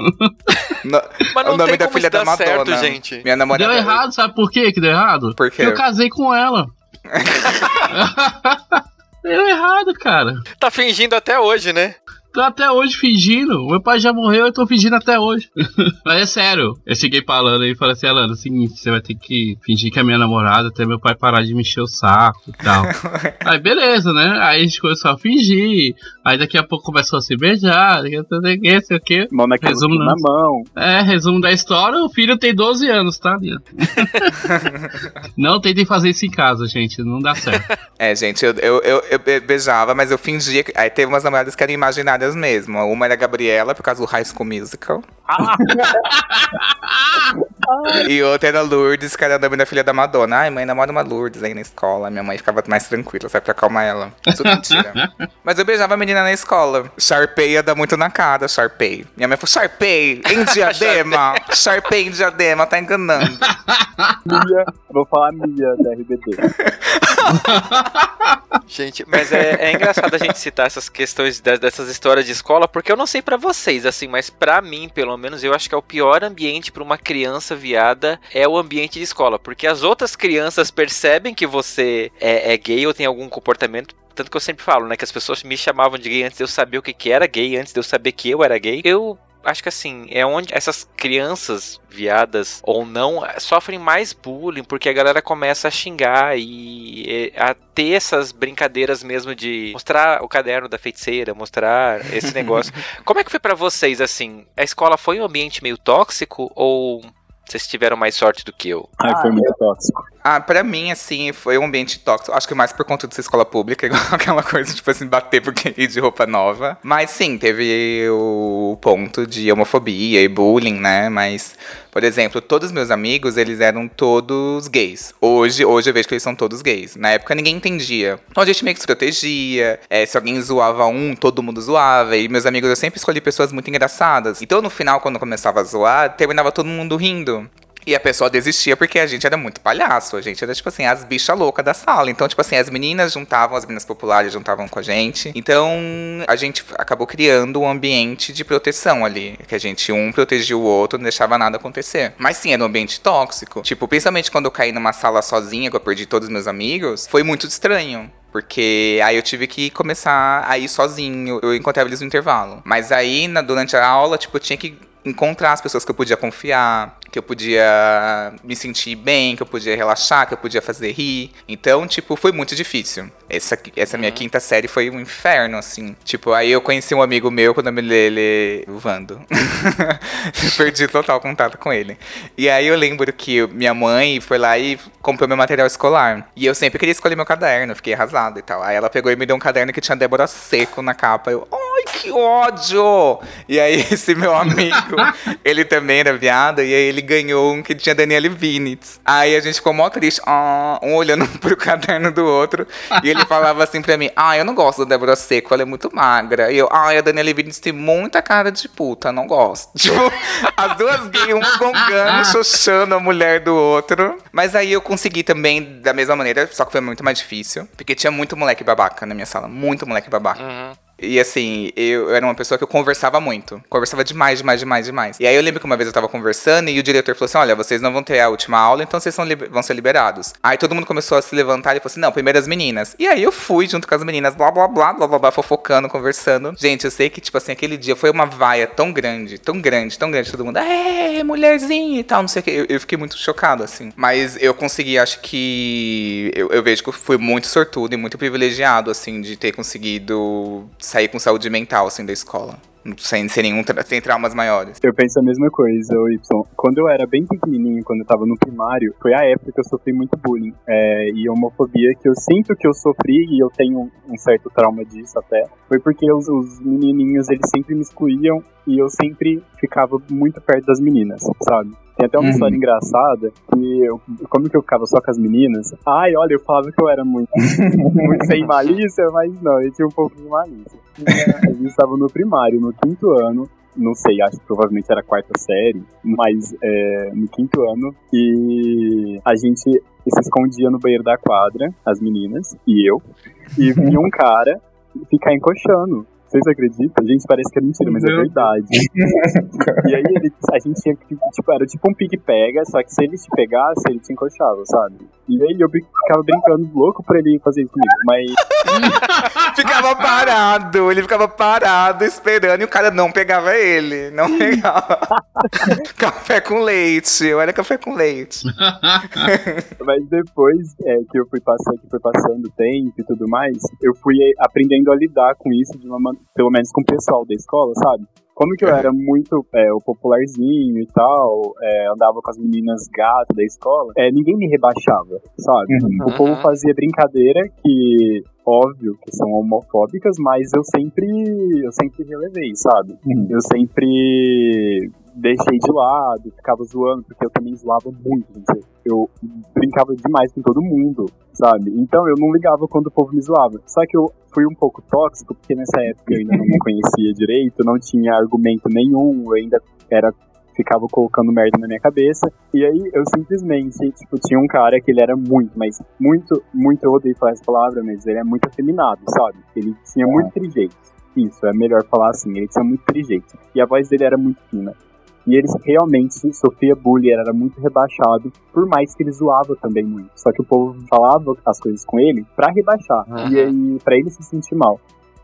No- mas não o nome tem da como filha da dar certo, Madonna. gente. Minha namorada. Deu errado, sabe por quê que deu errado? Por quê? Porque eu casei com ela. deu errado, cara. Tá fingindo até hoje, né? Tô até hoje fingindo. Meu pai já morreu, eu tô fingindo até hoje. Mas é sério. Eu cheguei pra Alana e falei assim, Alana, é o seguinte, você vai ter que fingir que é minha namorada até meu pai parar de me encher o saco e tal. Aí beleza, né? Aí a gente começou a fingir. Aí daqui a pouco começou a se beijar, daqui a pouco não sei o que, sei o que. Mão naquele Resumo na mão. É, resumo da história, o filho tem 12 anos, tá? Não tentem fazer isso em casa, gente, não dá certo. É, gente, eu, eu, eu, eu be- beijava, mas eu fingia. Que... Aí teve umas namoradas que eram imaginárias mesmo. Uma era a Gabriela, por causa do High School Musical. e outra era a Lourdes, que era o nome da filha da Madonna. Ai, mãe, namora uma Lourdes aí na escola. Minha mãe ficava mais tranquila, sabe, pra acalmar ela. Isso é mentira. mas eu beijava a menina na escola. Sharpei ia dar muito na cara, Sharpei. Minha mãe falou, Sharpei, em diadema. Sharpei em diadema, tá enganando. Mia, vou falar Mia da RBD. Gente, mas é, é engraçado a gente citar essas questões de- dessas histórias de escola, porque eu não sei pra vocês, assim, mas pra mim, pelo menos, eu acho que é o pior ambiente pra uma criança viada é o ambiente de escola, porque as outras crianças percebem que você é, é gay ou tem algum comportamento. Tanto que eu sempre falo, né? Que as pessoas me chamavam de gay antes de eu saber o que, que era gay, antes de eu saber que eu era gay. Eu acho que assim, é onde essas crianças viadas ou não sofrem mais bullying porque a galera começa a xingar e a ter essas brincadeiras mesmo de mostrar o caderno da feiticeira, mostrar esse negócio. Como é que foi pra vocês assim? A escola foi um ambiente meio tóxico ou vocês tiveram mais sorte do que eu? Ai, foi muito tóxico. Ah, pra mim, assim, foi um ambiente tóxico. Acho que mais por conta de ser escola pública, igual aquela coisa, tipo assim, bater porque ir de roupa nova. Mas sim, teve o ponto de homofobia e bullying, né? Mas, por exemplo, todos os meus amigos, eles eram todos gays. Hoje, hoje eu vejo que eles são todos gays. Na época ninguém entendia. Então a gente meio que se protegia. É, se alguém zoava um, todo mundo zoava. E meus amigos, eu sempre escolhi pessoas muito engraçadas. Então no final, quando começava a zoar, terminava todo mundo rindo. E a pessoa desistia porque a gente era muito palhaço. A gente era, tipo assim, as bichas loucas da sala. Então, tipo assim, as meninas juntavam, as meninas populares juntavam com a gente. Então, a gente acabou criando um ambiente de proteção ali. Que a gente, um protegia o outro, não deixava nada acontecer. Mas sim, era um ambiente tóxico. Tipo, principalmente quando eu caí numa sala sozinha, que eu perdi todos os meus amigos, foi muito estranho. Porque aí eu tive que começar a ir sozinho. Eu encontrava eles no intervalo. Mas aí, na- durante a aula, tipo, eu tinha que encontrar as pessoas que eu podia confiar, que eu podia me sentir bem, que eu podia relaxar, que eu podia fazer rir. Então, tipo, foi muito difícil. Essa, essa minha quinta série foi um inferno, assim. Tipo, aí eu conheci um amigo meu quando eu me ele o Vando. Perdi total contato com ele. E aí eu lembro que minha mãe foi lá e comprou meu material escolar. E eu sempre queria escolher meu caderno, fiquei arrasado e tal. Aí ela pegou e me deu um caderno que tinha Débora Seco na capa. Eu, ai, que ódio! E aí esse meu amigo, ele também era viado, e aí ele ganhou um que tinha Daniele Vinitz. Aí a gente ficou mó triste, ah, um olhando pro caderno do outro. E ele falava assim pra mim, ah, eu não gosto da Débora Seco, ela é muito magra. E eu, ah, a Daniele Vinitz tem muita cara de puta, não gosto. Tipo, as duas gays, um gongando, xoxando a mulher do outro. Mas aí eu consegui também, da mesma maneira, só que foi muito mais difícil. Porque tinha muito moleque babaca na minha sala, muito moleque babaca. E assim, eu, eu era uma pessoa que eu conversava muito. Conversava demais, demais, demais, demais. E aí eu lembro que uma vez eu tava conversando e o diretor falou assim: olha, vocês não vão ter a última aula, então vocês são vão ser liberados. Aí todo mundo começou a se levantar e falou assim: não, primeiro as meninas. E aí eu fui junto com as meninas, blá blá blá, blá blá blá, fofocando, conversando. Gente, eu sei que, tipo assim, aquele dia foi uma vaia tão grande, tão grande, tão grande, todo mundo, é, mulherzinha e tal, não sei o que. Eu, eu fiquei muito chocado, assim. Mas eu consegui, acho que. Eu, eu vejo que eu fui muito sortudo e muito privilegiado, assim, de ter conseguido sair com saúde mental, assim, da escola. sem, sem nenhum tra sem traumas maiores. Eu penso a mesma coisa, Y. Quando eu era bem pequenininho, quando eu tava no primário, foi a época que eu sofri muito bullying é, e homofobia que eu sinto que eu sofri e eu tenho um certo trauma disso até. Foi porque os, os menininhos, eles sempre me excluíam e eu sempre ficava muito perto das meninas, sabe? Tem até uma uhum. história engraçada que eu, como que eu ficava só com as meninas? Ai, olha, eu falava que eu era muito, muito sem malícia, mas não, eu tinha um pouco de malícia. A gente estava no primário, no quinto ano, não sei, acho que provavelmente era a quarta série, mas é, no quinto ano, e a gente se escondia no banheiro da quadra, as meninas e eu, e vinha um cara ficar encoxando. Vocês acreditam? Gente, parece que é mentira, mas é verdade. e aí ele, a gente tinha que, tipo, era tipo um pique-pega, só que se ele te pegasse, ele te encoxava, sabe? E aí eu ficava brincando louco pra ele fazer isso comigo, mas. ficava parado, ele ficava parado esperando e o cara não pegava ele. Não pegava. café com leite, eu era café com leite. mas depois é, que eu fui passando, que foi passando o tempo e tudo mais, eu fui aprendendo a lidar com isso de uma maneira pelo menos com o pessoal da escola, sabe? Como que eu era muito é, o popularzinho e tal, é, andava com as meninas gatas da escola, é, ninguém me rebaixava, sabe? Uhum. O povo fazia brincadeira que, óbvio, que são homofóbicas, mas eu sempre, eu sempre relevei, sabe? Uhum. Eu sempre deixei de lado, ficava zoando, porque eu também zoava muito, gente. Eu brincava demais com todo mundo, sabe? Então eu não ligava quando o povo me zoava. Só que eu fui um pouco tóxico, porque nessa época eu ainda não me conhecia direito, não tinha argumento nenhum, eu ainda era ficava colocando merda na minha cabeça. E aí eu simplesmente, tipo, tinha um cara que ele era muito, mas muito, muito, eu odeio falar essa palavra, mas ele é muito afeminado, sabe? Ele tinha muito trijeito. Isso, é melhor falar assim, ele tinha muito trijeito. E a voz dele era muito fina. E ele realmente sofria bullying, era muito rebaixado, por mais que ele zoava também muito. Só que o povo falava as coisas com ele pra rebaixar. Uhum. E aí, pra ele se sentir mal.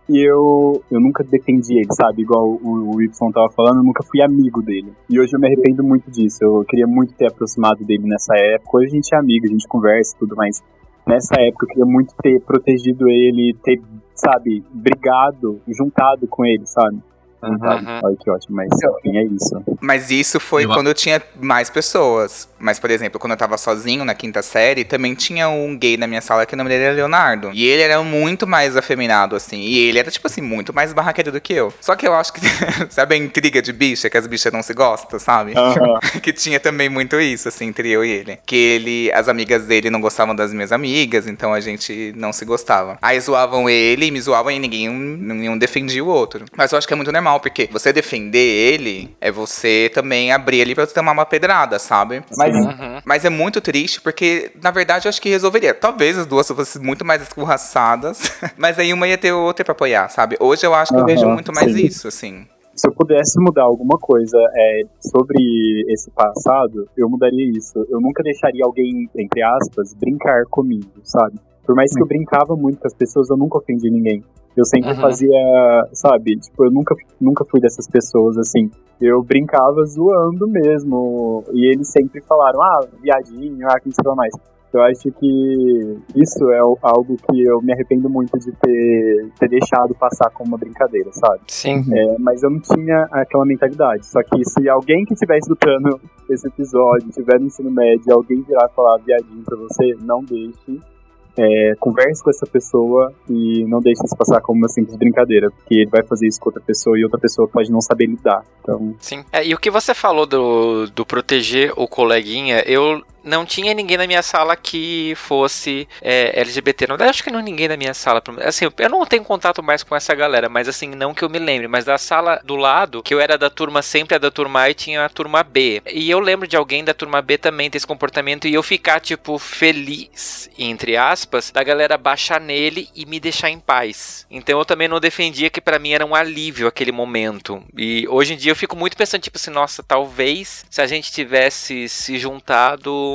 E eu, eu nunca defendi ele, sabe? Igual o, o Y tava falando, eu nunca fui amigo dele. E hoje eu me arrependo muito disso. Eu queria muito ter aproximado dele nessa época. Hoje a gente é amigo, a gente conversa e tudo, mas nessa época eu queria muito ter protegido ele, ter, sabe, brigado, juntado com ele, sabe? Uhum. Olha que ótimo, mas enfim, é isso. Mas isso foi eu... quando eu tinha mais pessoas. Mas, por exemplo, quando eu tava sozinho na quinta série, também tinha um gay na minha sala que o nome dele era Leonardo. E ele era muito mais afeminado, assim. E ele era, tipo assim, muito mais barraqueiro do que eu. Só que eu acho que, sabe a intriga de bicha, que as bichas não se gostam, sabe? Uhum. que tinha também muito isso, assim, entre eu e ele. Que ele, as amigas dele não gostavam das minhas amigas, então a gente não se gostava. Aí zoavam ele, me zoavam e ninguém, nenhum defendia o outro. Mas eu acho que é muito normal normal, porque você defender ele é você também abrir ele pra você tomar uma pedrada, sabe? Mas, uhum. mas é muito triste, porque na verdade eu acho que resolveria. Talvez as duas fossem muito mais escorraçadas, mas aí uma ia ter outra pra apoiar, sabe? Hoje eu acho que uhum, eu vejo muito mais sim. isso, assim se eu pudesse mudar alguma coisa é, sobre esse passado, eu mudaria isso. Eu nunca deixaria alguém, entre aspas, brincar comigo, sabe? Por mais que eu brincava muito com as pessoas, eu nunca ofendi ninguém. Eu sempre uhum. fazia, sabe? Tipo, eu nunca, nunca fui dessas pessoas assim. Eu brincava zoando mesmo. E eles sempre falaram, ah, viadinho, ah, que não sei mais. Eu acho que isso é algo que eu me arrependo muito de ter, ter deixado passar como uma brincadeira, sabe? Sim. É, mas eu não tinha aquela mentalidade. Só que se alguém que estiver escutando esse episódio, estiver no ensino médio, alguém virar falar viadinho pra você, não deixe é, converse com essa pessoa e não deixe isso passar como uma simples brincadeira, porque ele vai fazer isso com outra pessoa e outra pessoa pode não saber lidar. Então... Sim. É, e o que você falou do, do proteger o coleguinha, eu não tinha ninguém na minha sala que fosse é, LGBT. Não, acho que não ninguém na minha sala. Assim, eu não tenho contato mais com essa galera, mas assim, não que eu me lembre. Mas da sala do lado, que eu era da turma sempre a da turma A e tinha a turma B. E eu lembro de alguém da turma B também ter esse comportamento e eu ficar, tipo, feliz, entre aspas, da galera baixar nele e me deixar em paz. Então eu também não defendia que para mim era um alívio aquele momento. E hoje em dia eu fico muito pensando, tipo assim, nossa, talvez se a gente tivesse se juntado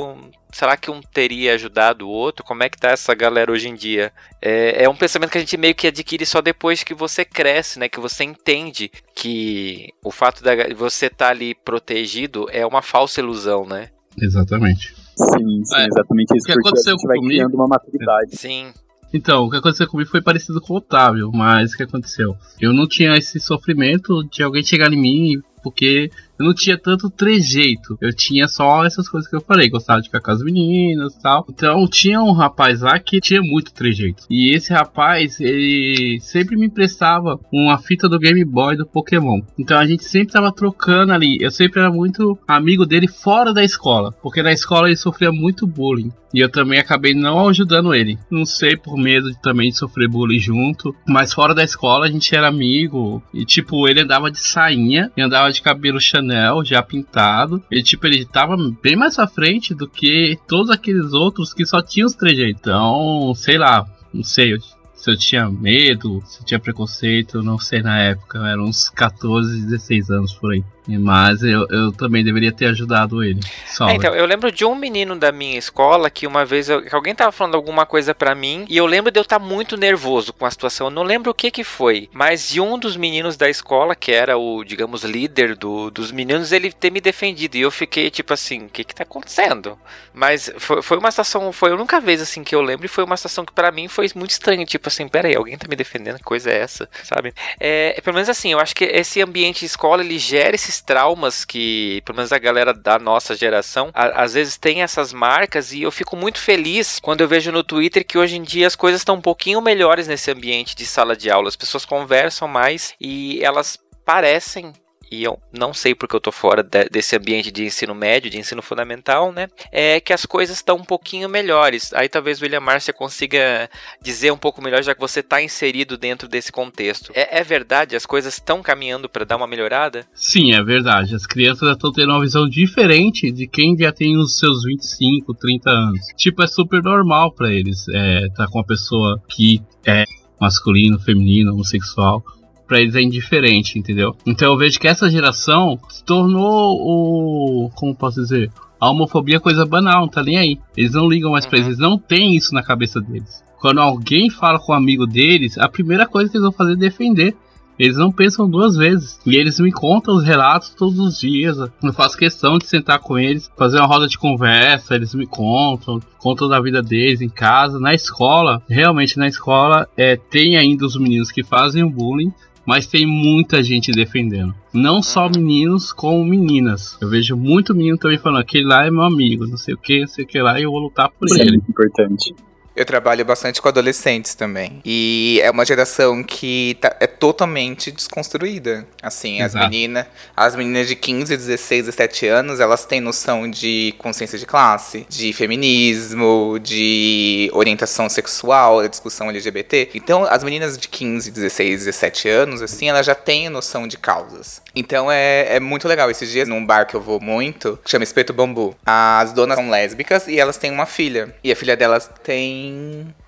será que um teria ajudado o outro? Como é que tá essa galera hoje em dia? É, é, um pensamento que a gente meio que adquire só depois que você cresce, né? Que você entende que o fato de você estar tá ali protegido é uma falsa ilusão, né? Exatamente. Sim, sim, é, exatamente isso. O que aconteceu a gente vai criando uma maturidade. Sim. Então, o que aconteceu comigo foi parecido com o Otávio, mas o que aconteceu? Eu não tinha esse sofrimento de alguém chegar em mim porque eu não tinha tanto trejeito. Eu tinha só essas coisas que eu falei, gostava de ficar com as meninas e tal. Então tinha um rapaz lá que tinha muito trejeito. E esse rapaz, ele sempre me emprestava uma fita do Game Boy do Pokémon. Então a gente sempre tava trocando ali. Eu sempre era muito amigo dele fora da escola, porque na escola ele sofria muito bullying. E eu também acabei não ajudando ele. Não sei por medo de, também de sofrer bullying junto. Mas fora da escola a gente era amigo. E tipo, ele andava de sainha e andava de cabelo Chanel já pintado. E tipo, ele tava bem mais à frente do que todos aqueles outros que só tinham os trejeitos. Então, sei lá, não sei se eu tinha medo, se eu tinha preconceito, não sei na época. Eram uns 14, 16 anos por aí. Mas eu, eu também deveria ter ajudado ele. É, então, eu lembro de um menino da minha escola que uma vez eu, alguém tava falando alguma coisa para mim e eu lembro de eu estar tá muito nervoso com a situação. Eu não lembro o que que foi, mas de um dos meninos da escola, que era o, digamos, líder do, dos meninos, ele ter me defendido. E eu fiquei tipo assim: o que que tá acontecendo? Mas foi, foi uma situação, foi a única vez assim que eu lembro e foi uma situação que para mim foi muito estranha. Tipo assim, peraí, alguém tá me defendendo? Que coisa é essa? Sabe? É, pelo menos assim, eu acho que esse ambiente escola ele gera esses traumas que, pelo menos a galera da nossa geração, a, às vezes tem essas marcas e eu fico muito feliz quando eu vejo no Twitter que hoje em dia as coisas estão um pouquinho melhores nesse ambiente de sala de aula. As pessoas conversam mais e elas parecem e eu não sei porque eu tô fora de, desse ambiente de ensino médio, de ensino fundamental, né? É que as coisas estão um pouquinho melhores. Aí talvez o William Márcia consiga dizer um pouco melhor, já que você está inserido dentro desse contexto. É, é verdade? As coisas estão caminhando para dar uma melhorada? Sim, é verdade. As crianças estão tendo uma visão diferente de quem já tem os seus 25, 30 anos. Tipo, é super normal para eles é, tá com uma pessoa que é masculino, feminino, homossexual para eles é indiferente, entendeu? Então eu vejo que essa geração se tornou o. Como posso dizer? A homofobia é coisa banal, não tá nem aí. Eles não ligam mais uhum. pra eles, eles não têm isso na cabeça deles. Quando alguém fala com um amigo deles, a primeira coisa que eles vão fazer é defender. Eles não pensam duas vezes. E eles me contam os relatos todos os dias. Eu faço questão de sentar com eles, fazer uma roda de conversa. Eles me contam, contam da vida deles em casa. Na escola, realmente na escola, é, tem ainda os meninos que fazem o bullying mas tem muita gente defendendo. Não só uhum. meninos, como meninas. Eu vejo muito menino também falando, aquele lá é meu amigo, não sei o que, não sei o que lá, e eu vou lutar por Isso ele. É muito importante. Eu trabalho bastante com adolescentes também. E é uma geração que tá, é totalmente desconstruída. Assim, Exato. as meninas, as meninas de 15, 16, 17 anos, elas têm noção de consciência de classe, de feminismo, de orientação sexual, discussão LGBT. Então, as meninas de 15, 16, 17 anos, assim, elas já têm noção de causas. Então é, é muito legal. Esses dias, num bar que eu vou muito, que chama Espeto Bambu, as donas são lésbicas e elas têm uma filha. E a filha delas tem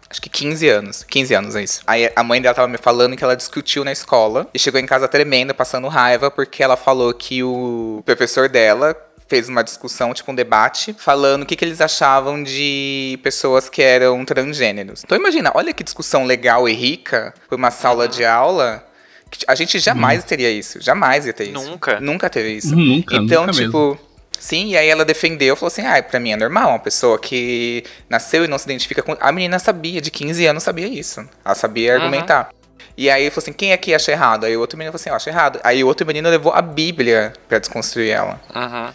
acho que 15 anos. 15 anos, é isso. Aí a mãe dela tava me falando que ela discutiu na escola e chegou em casa tremenda, passando raiva, porque ela falou que o professor dela fez uma discussão, tipo um debate, falando o que, que eles achavam de pessoas que eram transgêneros. Então imagina, olha que discussão legal e rica por uma sala de aula a gente jamais hum. teria isso. Jamais ia ter isso. Nunca. Nunca teve isso. Nunca, então, nunca tipo. Mesmo. Sim, e aí ela defendeu, falou assim: ah, pra mim é normal, uma pessoa que nasceu e não se identifica com. A menina sabia, de 15 anos sabia isso. Ela sabia uhum. argumentar. E aí falou assim: quem aqui acha errado? Aí o outro menino falou assim: eu acho errado. Aí o outro menino levou a Bíblia pra desconstruir ela. Uhum.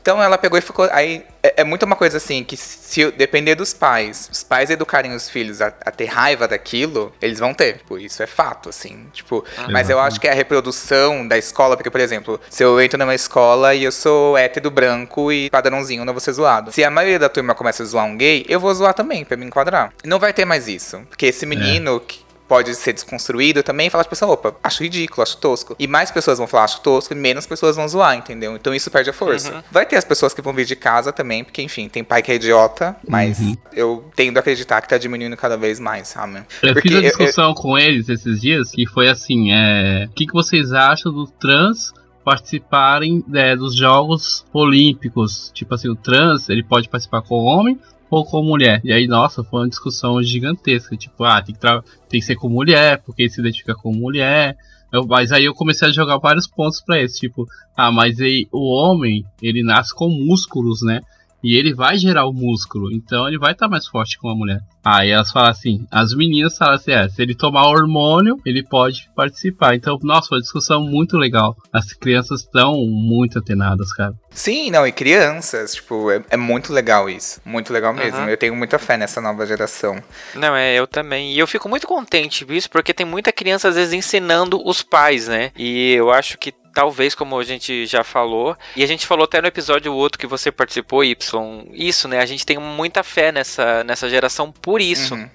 Então ela pegou e ficou. Aí é, é muito uma coisa assim que se depender dos pais, os pais educarem os filhos a, a ter raiva daquilo, eles vão ter. Tipo, isso é fato, assim. Tipo, ah, mas eu acho que é a reprodução da escola, porque, por exemplo, se eu entro numa escola e eu sou hétero branco e padrãozinho, não vou ser zoado. Se a maioria da turma começa a zoar um gay, eu vou zoar também, pra me enquadrar. Não vai ter mais isso. Porque esse menino é. que pode ser desconstruído também e falar tipo assim, opa, acho ridículo, acho tosco. E mais pessoas vão falar acho tosco e menos pessoas vão zoar, entendeu? Então isso perde a força. Uhum. Vai ter as pessoas que vão vir de casa também, porque enfim, tem pai que é idiota, mas uhum. eu tendo a acreditar que tá diminuindo cada vez mais, sabe? Eu porque fiz uma discussão eu, eu... com eles esses dias que foi assim, é... O que, que vocês acham do trans participarem é, dos Jogos Olímpicos. Tipo assim, o trans ele pode participar com homem ou com mulher. E aí, nossa, foi uma discussão gigantesca. Tipo, ah, tem que, tem que ser com mulher, porque se identifica com mulher. Eu, mas aí eu comecei a jogar vários pontos para isso. Tipo, ah, mas aí o homem, ele nasce com músculos, né? E ele vai gerar o músculo, então ele vai estar tá mais forte com a mulher. Aí elas falam assim, as meninas falam assim, é, se ele tomar hormônio, ele pode participar. Então, nossa, uma discussão muito legal. As crianças estão muito atenadas, cara. Sim, não, e crianças, tipo, é, é muito legal isso. Muito legal mesmo. Uhum. Eu tenho muita fé nessa nova geração. Não, é, eu também. E eu fico muito contente com isso, porque tem muita criança, às vezes, ensinando os pais, né? E eu acho que talvez, como a gente já falou, e a gente falou até no episódio outro que você participou, Y, isso, né? A gente tem muita fé nessa, nessa geração por isso. Uhum.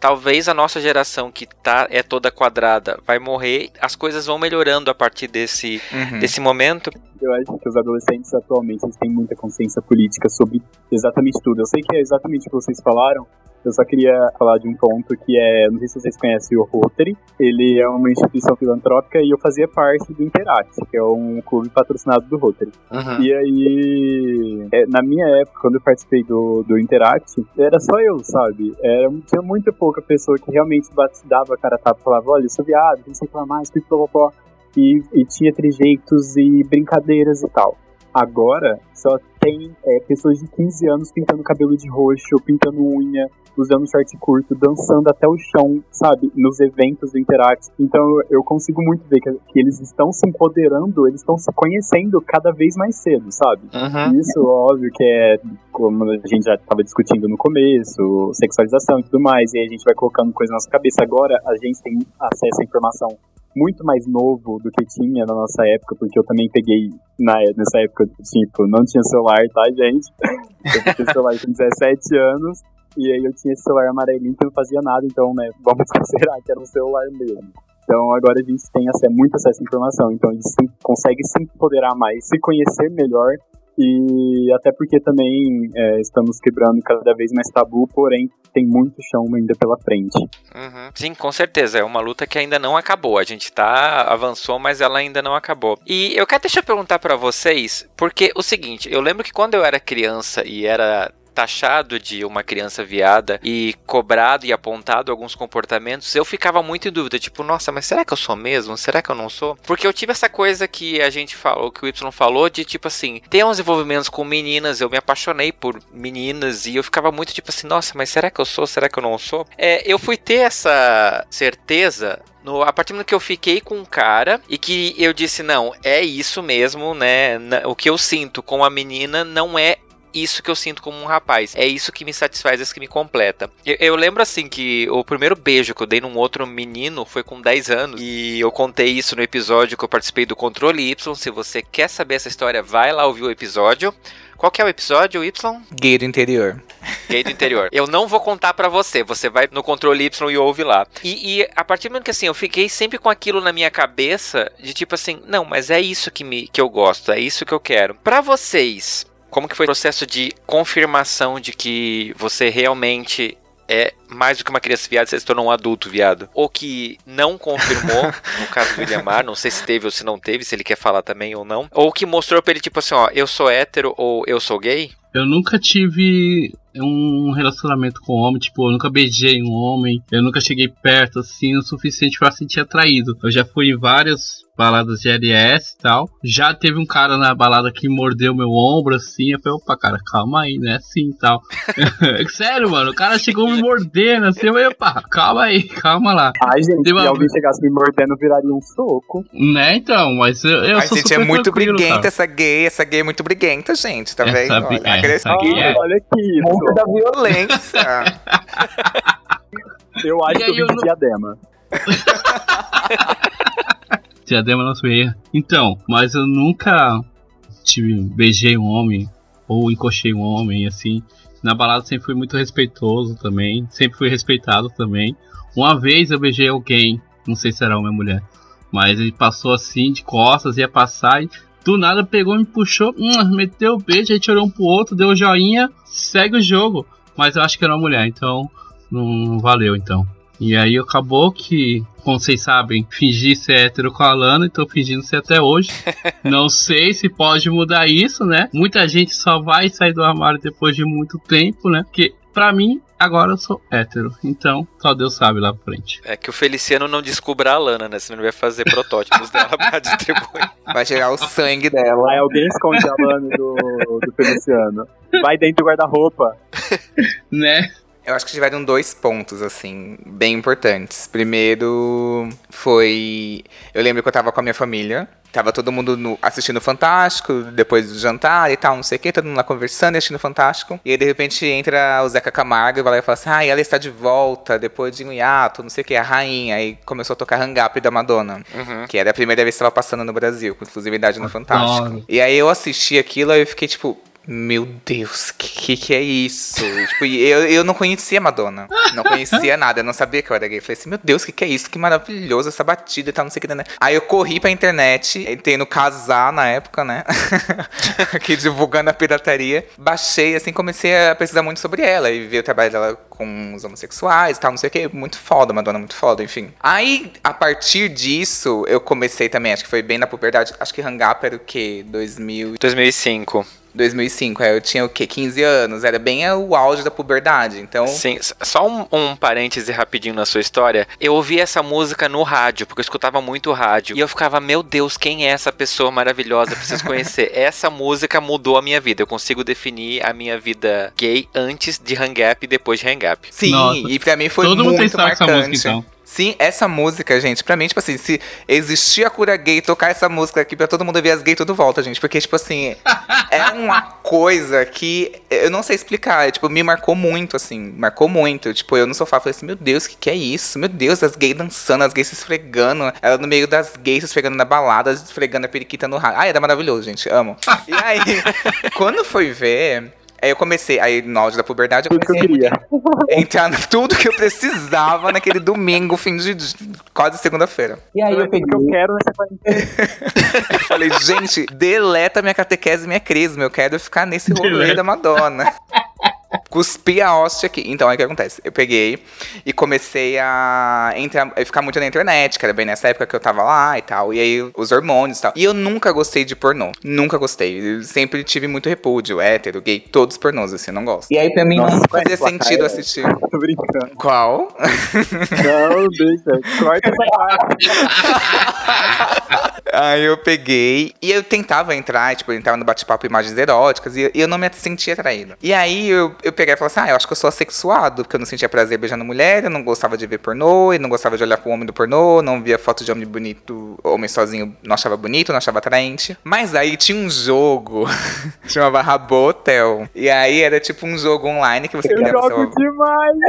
Talvez a nossa geração que tá é toda quadrada vai morrer, as coisas vão melhorando a partir desse, uhum. desse momento. Eu acho que os adolescentes atualmente eles têm muita consciência política sobre exatamente tudo. Eu sei que é exatamente o que vocês falaram, eu só queria falar de um ponto que é, não sei se vocês conhecem o Rotary, ele é uma instituição filantrópica e eu fazia parte do Interact, que é um clube patrocinado do Rotary. Uhum. E aí, é, na minha época, quando eu participei do, do Interact, era só eu, sabe? Era, tinha muita pouca pessoa que realmente dava a cara a tapa e falava, olha, eu sou viado, não sei falar mais, pipopopó. E, e tinha trejeitos e brincadeiras e tal. Agora, só tem é, pessoas de 15 anos pintando cabelo de roxo, pintando unha, usando short curto, dançando até o chão, sabe? Nos eventos do Interact. Então eu consigo muito ver que, que eles estão se empoderando, eles estão se conhecendo cada vez mais cedo, sabe? Uhum. Isso, óbvio, que é como a gente já estava discutindo no começo, sexualização e tudo mais, e aí a gente vai colocando coisa na nossa cabeça. Agora a gente tem acesso à informação muito mais novo do que tinha na nossa época, porque eu também peguei na, nessa época, tipo, não tinha celular, tá, gente? Eu peguei celular com 17 anos, e aí eu tinha esse celular amarelinho que não fazia nada, então, né, vamos considerar que era um celular mesmo. Então agora a gente tem muito acesso à informação, então a gente consegue se empoderar mais, se conhecer melhor e até porque também é, estamos quebrando cada vez mais tabu, porém tem muito chão ainda pela frente. Uhum. Sim, com certeza. É uma luta que ainda não acabou. A gente tá avançou, mas ela ainda não acabou. E eu quero deixar perguntar para vocês, porque o seguinte, eu lembro que quando eu era criança e era taxado de uma criança viada e cobrado e apontado alguns comportamentos, eu ficava muito em dúvida, tipo, nossa, mas será que eu sou mesmo? Será que eu não sou? Porque eu tive essa coisa que a gente falou, que o Y falou, de tipo assim, tem uns envolvimentos com meninas, eu me apaixonei por meninas e eu ficava muito tipo assim, nossa, mas será que eu sou? Será que eu não sou? É, eu fui ter essa certeza no, a partir do que eu fiquei com um cara e que eu disse, não, é isso mesmo, né? O que eu sinto com a menina não é isso que eu sinto como um rapaz. É isso que me satisfaz, é isso que me completa. Eu, eu, lembro assim que o primeiro beijo que eu dei num outro menino foi com 10 anos. E eu contei isso no episódio que eu participei do Controle Y. Se você quer saber essa história, vai lá ouvir o episódio. Qual que é o episódio, Y? Gay do interior. Gay do interior. Eu não vou contar para você, você vai no controle Y e ouve lá. E, e, a partir do momento que assim, eu fiquei sempre com aquilo na minha cabeça, de tipo assim, não, mas é isso que, me, que eu gosto, é isso que eu quero. Para vocês, como que foi o processo de confirmação de que você realmente é mais do que uma criança viada, você se tornou um adulto viado. Ou que não confirmou, no caso do William Mar, não sei se teve ou se não teve, se ele quer falar também ou não. Ou que mostrou pra ele, tipo assim, ó, eu sou hétero ou eu sou gay. Eu nunca tive um relacionamento com homem, tipo, eu nunca beijei um homem, eu nunca cheguei perto assim o suficiente para sentir atraído. Eu já fui em várias baladas de LS e tal. Já teve um cara na balada que mordeu meu ombro assim. Eu falei, opa, cara, calma aí, né? Assim e tal. Sério, mano, o cara chegou me mordendo assim. Eu falei, opa, calma aí, calma lá. Ai, gente, uma... se alguém chegasse me mordendo, viraria um soco. Né, então, mas eu, eu Ai, sou gente, é muito briguenta essa gay, essa gay é muito briguenta, gente, tá vendo? Olha, é, agressiva. É. Olha aqui, isso. da violência. eu acho que eu vi diadema. Diadema não sou Então, mas eu nunca tive, beijei um homem ou encoxei um homem, assim. Na balada sempre fui muito respeitoso também, sempre fui respeitado também. Uma vez eu beijei alguém, não sei se era uma mulher, mas ele passou assim de costas, ia passar e do nada pegou, me puxou, hum, meteu o beijo, a gente olhou um pro outro, deu joinha, segue o jogo. Mas eu acho que era uma mulher, então não valeu então. E aí acabou que, como vocês sabem, fingi ser hétero com a Lana e tô fingindo ser até hoje. Não sei se pode mudar isso, né? Muita gente só vai sair do armário depois de muito tempo, né? Porque, pra mim, agora eu sou hétero. Então, só Deus sabe lá pra frente. É que o Feliciano não descubra a Lana, né? Senão ele vai fazer protótipos dela pra distribuir. Vai tirar o sangue dela. Aí alguém esconde a lana do, do Feliciano. Vai dentro do guarda-roupa. Né? Eu acho que tiveram dois pontos, assim, bem importantes. Primeiro foi. Eu lembro que eu tava com a minha família. Tava todo mundo no- assistindo Fantástico, depois do jantar e tal, não sei o que, todo mundo lá conversando e assistindo Fantástico. E aí, de repente, entra o Zeca Camargo e vai lá e fala assim: Ah, ela está de volta depois de um hiato, não sei o que, a rainha. Aí começou a tocar Hang Up da Madonna. Que era a primeira vez que estava passando no Brasil, com exclusividade no Fantástico. Adoro. E aí eu assisti aquilo e eu fiquei tipo, meu Deus, que que, é isso? tipo, eu, eu não conhecia Madonna. Não conhecia nada, eu não sabia que eu era gay. Falei assim, meu Deus, que que é isso? Que maravilhoso essa batida e tal, não sei o que. Né? Aí eu corri pra internet, entrei no Casar na época, né? Aqui divulgando a pirataria. Baixei, assim, comecei a pesquisar muito sobre ela e ver o trabalho dela com os homossexuais e tal, não sei o que. Muito foda, Madonna, muito foda, enfim. Aí, a partir disso, eu comecei também, acho que foi bem na puberdade. Acho que Hang Up era o quê? 2000 2005. 2005, é, eu tinha o quê? 15 anos, era bem o auge da puberdade, então... Sim, só um, um parêntese rapidinho na sua história. Eu ouvi essa música no rádio, porque eu escutava muito rádio. E eu ficava, meu Deus, quem é essa pessoa maravilhosa? Preciso conhecer. essa música mudou a minha vida. Eu consigo definir a minha vida gay antes de Hang Up e depois de Hang Up. Sim, Nossa, e pra mim foi todo mundo tem muito história com marcante. essa música, então. Sim, essa música, gente, pra mim, tipo assim, se existir a cura gay, tocar essa música aqui pra todo mundo ver as gays, tudo volta, gente. Porque, tipo assim, é uma coisa que eu não sei explicar. é, Tipo, me marcou muito, assim, marcou muito. Tipo, eu no sofá falei assim, meu Deus, o que, que é isso? Meu Deus, as gays dançando, as gays se esfregando. Ela no meio das gays se esfregando na balada, esfregando a periquita no rádio. Ai, era maravilhoso, gente, amo. E aí, quando foi ver. Aí eu comecei, aí no auge da puberdade, eu Tudo que eu comecei queria. entrar tudo que eu precisava naquele domingo, fim de de- quase segunda-feira. E aí eu Tudo que eu quero nessa quarentena. Eu falei, gente, deleta minha catequese e minha crisma. Eu quero ficar nesse rolê da Madonna. Cuspi a hóstia aqui. Então, aí o que acontece? Eu peguei e comecei a entrar, a ficar muito na internet, que era bem nessa época que eu tava lá e tal. E aí, os hormônios e tal. E eu nunca gostei de pornô. Nunca gostei. Eu sempre tive muito repúdio, hétero, gay, todos pornôs, assim, não gosto. E aí pra mim Nossa, não. Fazia sentido assistir. Tô brincando. Qual? Não, deixa. Corta essa parte. Aí eu peguei e eu tentava entrar, tipo, eu entrava no bate-papo imagens eróticas e eu não me sentia atraído. E aí eu, eu peguei e falei assim: ah, eu acho que eu sou assexuado, porque eu não sentia prazer beijando mulher, eu não gostava de ver pornô, eu não gostava de olhar pro homem do pornô, não via foto de homem bonito, homem sozinho, não achava bonito, não achava atraente. Mas aí tinha um jogo, chamava Rabo Hotel. E aí era tipo um jogo online que você Eu jogo seu- demais.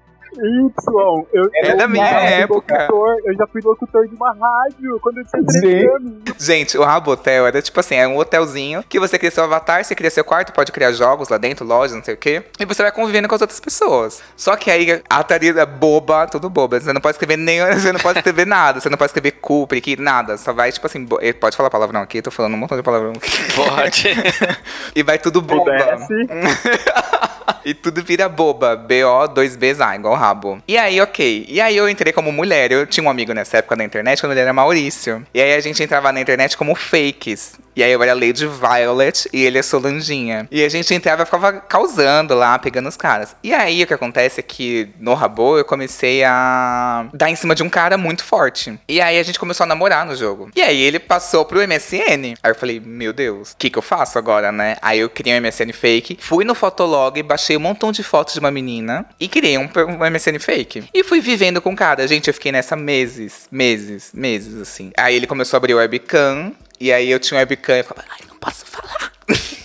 Y, eu, É eu da minha época. locutor, eu já fui locutor de uma rádio quando eu tinha 13 Gente. anos. Gente, o Rabo Hotel era tipo assim, é um hotelzinho que você cria seu avatar, você cria seu quarto, pode criar jogos lá dentro, lojas, não sei o quê. E você vai convivendo com as outras pessoas. Só que aí a Tarida é boba, tudo boba. Você não pode escrever nem. Você não pode escrever nada. Você não pode escrever cu, periquito, nada. Só vai, tipo assim. bo- Pode falar palavrão aqui, tô falando um montão de palavrão aqui. Pode. E vai tudo boba. Pudesse. E tudo vira boba. B-O, 2 Bs A, igual rabo. E aí, ok. E aí eu entrei como mulher. Eu tinha um amigo nessa época na internet, quando ele era Maurício. E aí a gente entrava na internet como fakes. E aí eu era Lady Violet e ele é Solanginha. E a gente entrava e ficava causando lá, pegando os caras. E aí o que acontece é que no Rabo eu comecei a dar em cima de um cara muito forte. E aí a gente começou a namorar no jogo. E aí ele passou pro MSN. Aí eu falei, meu Deus, o que que eu faço agora, né? Aí eu criei um MSN fake, fui no Fotolog, baixei um montão de fotos de uma menina e criei um, um MSN fake. E fui vivendo com o cara. Gente, eu fiquei nessa meses, meses, meses, assim. Aí ele começou a abrir o webcam. E aí eu tinha um webcam e falava, ai, não posso falar.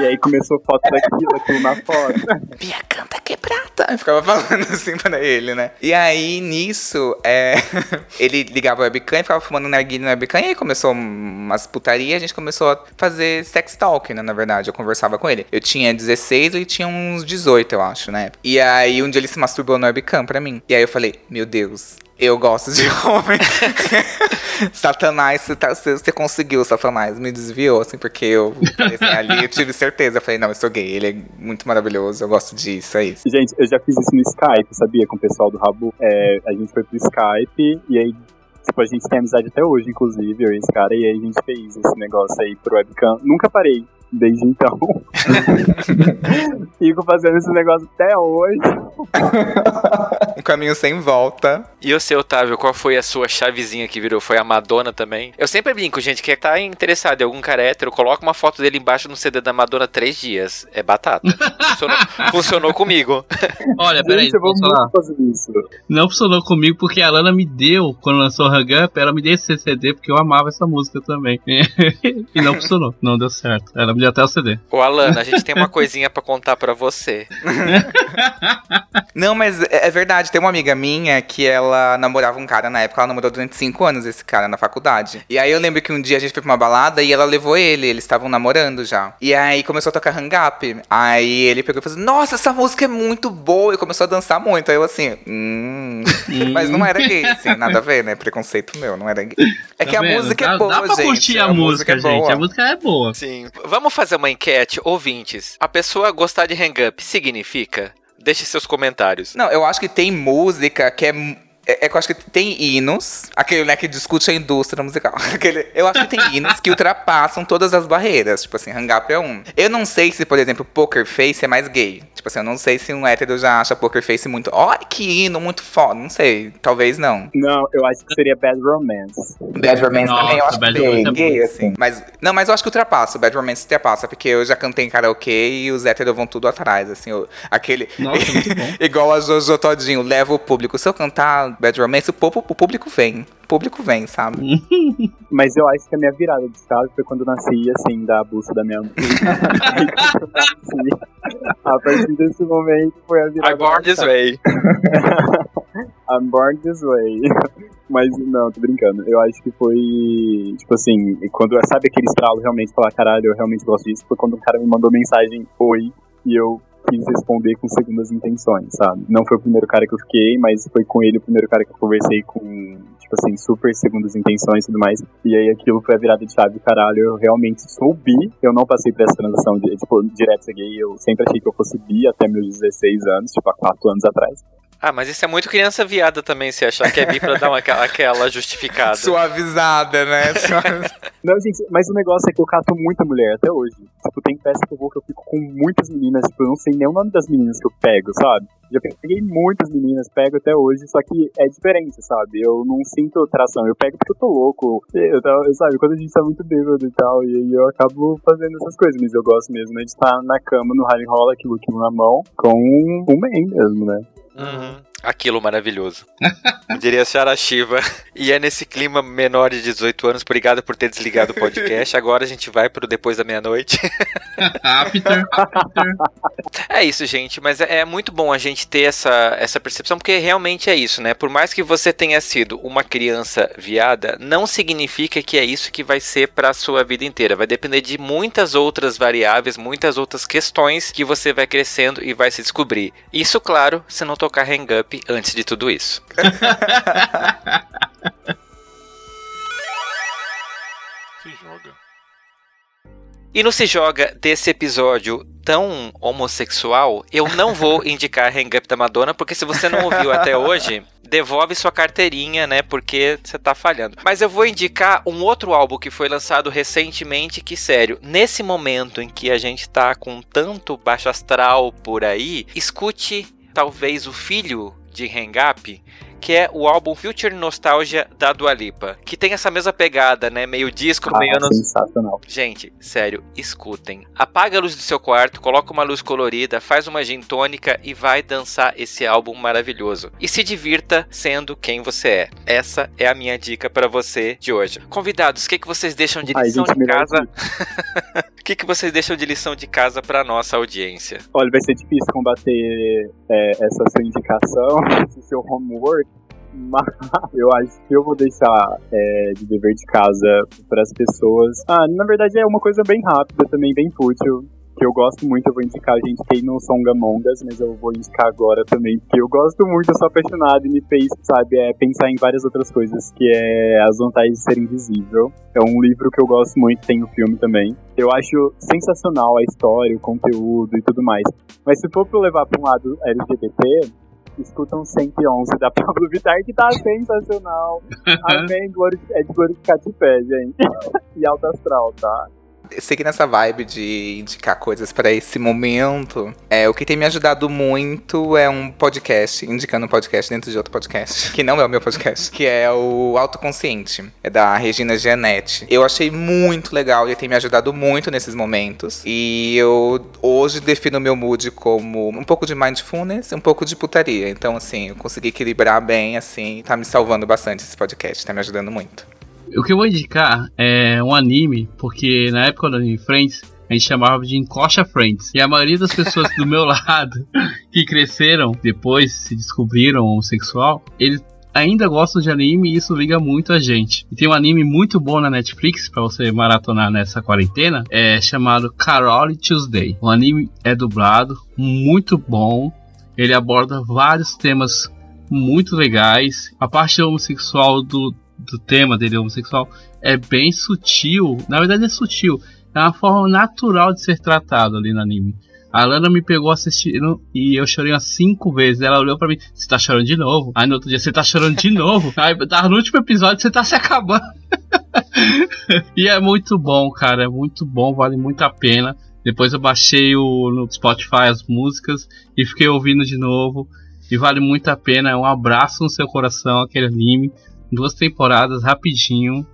E aí começou foto daquilo, aquilo na foto. minha canta quebrada. Eu ficava falando assim pra ele, né? E aí, nisso, é... ele ligava o webcam e ficava fumando narguilha no webcam. E aí começou umas putaria, a gente começou a fazer sex talk, né? Na verdade, eu conversava com ele. Eu tinha 16 e tinha uns 18, eu acho, né? E aí, um dia ele se masturbou no webcam pra mim. E aí eu falei, meu Deus... Eu gosto de homem. Satanás, você, tá- você- você conseguiu, Satanás. Me desviou, assim, porque eu falei assim, ali eu tive certeza. Eu falei, não, eu sou gay, ele é muito maravilhoso, eu gosto disso, é isso. Gente, eu já fiz isso no Skype, sabia? Com o pessoal do Rabu. É, a gente foi pro Skype e aí Tipo, a gente tem amizade até hoje, inclusive, eu e esse cara, e aí a gente fez esse negócio aí pro webcam. Nunca parei desde então. Fico fazendo esse negócio até hoje. um caminho sem volta. E o seu, Otávio, qual foi a sua chavezinha que virou? Foi a Madonna também? Eu sempre brinco, gente, que tá interessado em algum cara hétero, coloca uma foto dele embaixo no CD da Madonna três dias. É batata. Funcionou, funcionou comigo. Olha, peraí, Gente, eu vou fazer isso. Não funcionou comigo porque a Lana me deu, quando lançou Hang Up, ela me deu esse CD porque eu amava essa música também. e não funcionou, não deu certo. Ela me deu até o CD. Ô, Alana, a gente tem uma coisinha pra contar pra você. Não, mas é é verdade. Tem uma amiga minha que ela namorava um cara na época, ela namorou durante cinco anos esse cara na faculdade. E aí eu lembro que um dia a gente foi pra uma balada e ela levou ele, eles estavam namorando já. E aí começou a tocar Hang Up. Aí ele pegou e falou assim: Nossa, essa música é muito boa. E começou a dançar muito. Aí eu assim, hum. Mas não era gay, assim, nada a ver, né? Preconceito meu, não era gay. É que Tá a vendo? música dá, é boa, Dá pra gente. curtir a, música, é gente. boa. A música é boa. Sim. Vamos fazer uma enquete, ouvintes. A pessoa gostar de hang up significa? Deixe seus comentários. Não, eu acho que tem música que é. É, é que eu acho que tem hinos, aquele né, que discute a indústria musical. Aquele, eu acho que tem hinos que ultrapassam todas as barreiras. Tipo assim, Hang Up é um. Eu não sei se, por exemplo, Poker Face é mais gay. Tipo assim, eu não sei se um hétero já acha Poker Face muito. Olha que hino, muito foda. Não sei. Talvez não. Não, eu acho que seria Bad Romance. Bad Romance Nossa, também eu acho Bad Romance é gay, assim. Mas. Não, mas eu acho que ultrapassa. O Bad Romance ultrapassa. Porque eu já cantei em karaokê e os héteros vão tudo atrás. Assim, eu- aquele. Nossa, muito bom. Igual a Jojo Todinho, leva o público. Se eu cantar Bad Romance, o, povo, o público vem. O público vem, sabe? Mas eu acho que a minha virada de chave foi quando eu nasci, assim, da bucha da minha mãe. Nasci, a partir desse momento foi a virada I born this way. I'm born this way. Mas não, tô brincando. Eu acho que foi, tipo assim, quando sabe aquele estralo realmente falar, caralho, eu realmente gosto disso, foi quando um cara me mandou mensagem, oi, e eu quis responder com segundas intenções, sabe? Não foi o primeiro cara que eu fiquei, mas foi com ele o primeiro cara que eu conversei com, tipo assim, super segundas intenções e tudo mais. E aí aquilo foi a virada de chave, caralho, eu realmente sou bi, eu não passei por essa transição de, tipo, direto ser gay, eu sempre achei que eu fosse bi até meus 16 anos, tipo, há 4 anos atrás. Ah, mas isso é muito criança viada também, se achar que é bi pra dar uma, aquela justificada. Suavizada, né? Não, gente, mas o negócio é que eu cato muita mulher até hoje. Tipo, tem festa que eu vou que eu fico com muitas meninas, tipo, eu não sei nem o nome das meninas que eu pego, sabe? Já peguei muitas meninas, pego até hoje, só que é diferente, sabe? Eu não sinto atração, eu pego porque eu tô louco. Eu, eu- sabe, quando a gente tá muito bêbado e tal, e aí eu acabo fazendo essas coisas, mas eu gosto mesmo né, de estar na cama, no rally rola, aquilo, aquilo na mão, com um man mesmo, né? Uhum. Aquilo maravilhoso. Eu diria Sarah Shiva. E é nesse clima menor de 18 anos. Obrigado por ter desligado o podcast. Agora a gente vai pro depois da meia-noite. After, after. É isso, gente, mas é, é muito bom a gente ter essa, essa percepção, porque realmente é isso, né? Por mais que você tenha sido uma criança viada, não significa que é isso que vai ser pra sua vida inteira. Vai depender de muitas outras variáveis, muitas outras questões que você vai crescendo e vai se descobrir. Isso, claro, se não tocar hang up antes de tudo isso. Se joga. E no Se Joga desse episódio tão homossexual, eu não vou indicar Hang Up da Madonna, porque se você não ouviu até hoje, devolve sua carteirinha, né? Porque você tá falhando. Mas eu vou indicar um outro álbum que foi lançado recentemente, que, sério, nesse momento em que a gente tá com tanto baixo astral por aí, escute talvez o filho de Hang Up, que é o álbum Future Nostalgia da Dua Lipa, que tem essa mesma pegada, né? Meio disco, meio Ah, anos sensacional. Gente, sério, escutem. Apaga a luz do seu quarto, coloca uma luz colorida, faz uma gin tônica e vai dançar esse álbum maravilhoso. E se divirta sendo quem você é. Essa é a minha dica pra você de hoje. Convidados, o que, que vocês deixam de Ai, lição gente, de casa? O que, que vocês deixam de lição de casa pra nossa audiência? Olha, vai ser difícil combater é, essa sua indicação, esse seu homework, mas eu acho que eu vou deixar é, de dever de casa para as pessoas. Ah, na verdade é uma coisa bem rápida, também bem fútil. Que eu gosto muito, eu vou indicar, a gente tem no Song Among Us, mas eu vou indicar agora também, porque eu gosto muito, eu sou apaixonado e me fez, sabe, é, pensar em várias outras coisas, que é As Vantagens de Ser Invisível. É um livro que eu gosto muito, tem o filme também. Eu acho sensacional a história, o conteúdo e tudo mais. Mas se for pra levar pra um lado LGBT, escutam 111 da Pablo Vittar, que tá sensacional. Amém, é de glorificar de pé, gente. e alto astral, tá? Seguir nessa vibe de indicar coisas pra esse momento, é, o que tem me ajudado muito é um podcast, indicando um podcast dentro de outro podcast, que não é o meu podcast, que é o Autoconsciente, é da Regina Gianetti. Eu achei muito legal e tem me ajudado muito nesses momentos. E eu hoje defino o meu mood como um pouco de mindfulness um pouco de putaria. Então, assim, eu consegui equilibrar bem, assim, tá me salvando bastante esse podcast, tá me ajudando muito. O que eu vou indicar é um anime, porque na época do Anime Friends, a gente chamava de Encoxa Friends. E a maioria das pessoas do meu lado, que cresceram depois, se descobriram homossexual, eles ainda gostam de anime e isso liga muito a gente. E tem um anime muito bom na Netflix para você maratonar nessa quarentena, é chamado Carole Tuesday. O anime é dublado, muito bom. Ele aborda vários temas muito legais. A parte homossexual do, do tema dele homossexual é bem sutil. Na verdade é sutil. É uma forma natural de ser tratado ali no anime. A Lana me pegou assistindo e eu chorei umas cinco vezes. Ela olhou pra mim, você tá chorando de novo? Aí no outro dia, você tá chorando de novo? Aí tava no último episódio, você tá se acabando. e é muito bom, cara. É muito bom, vale muito a pena. Depois eu baixei o, no Spotify as músicas e fiquei ouvindo de novo. E vale muito a pena. É um abraço no seu coração, aquele anime. Duas temporadas, rapidinho.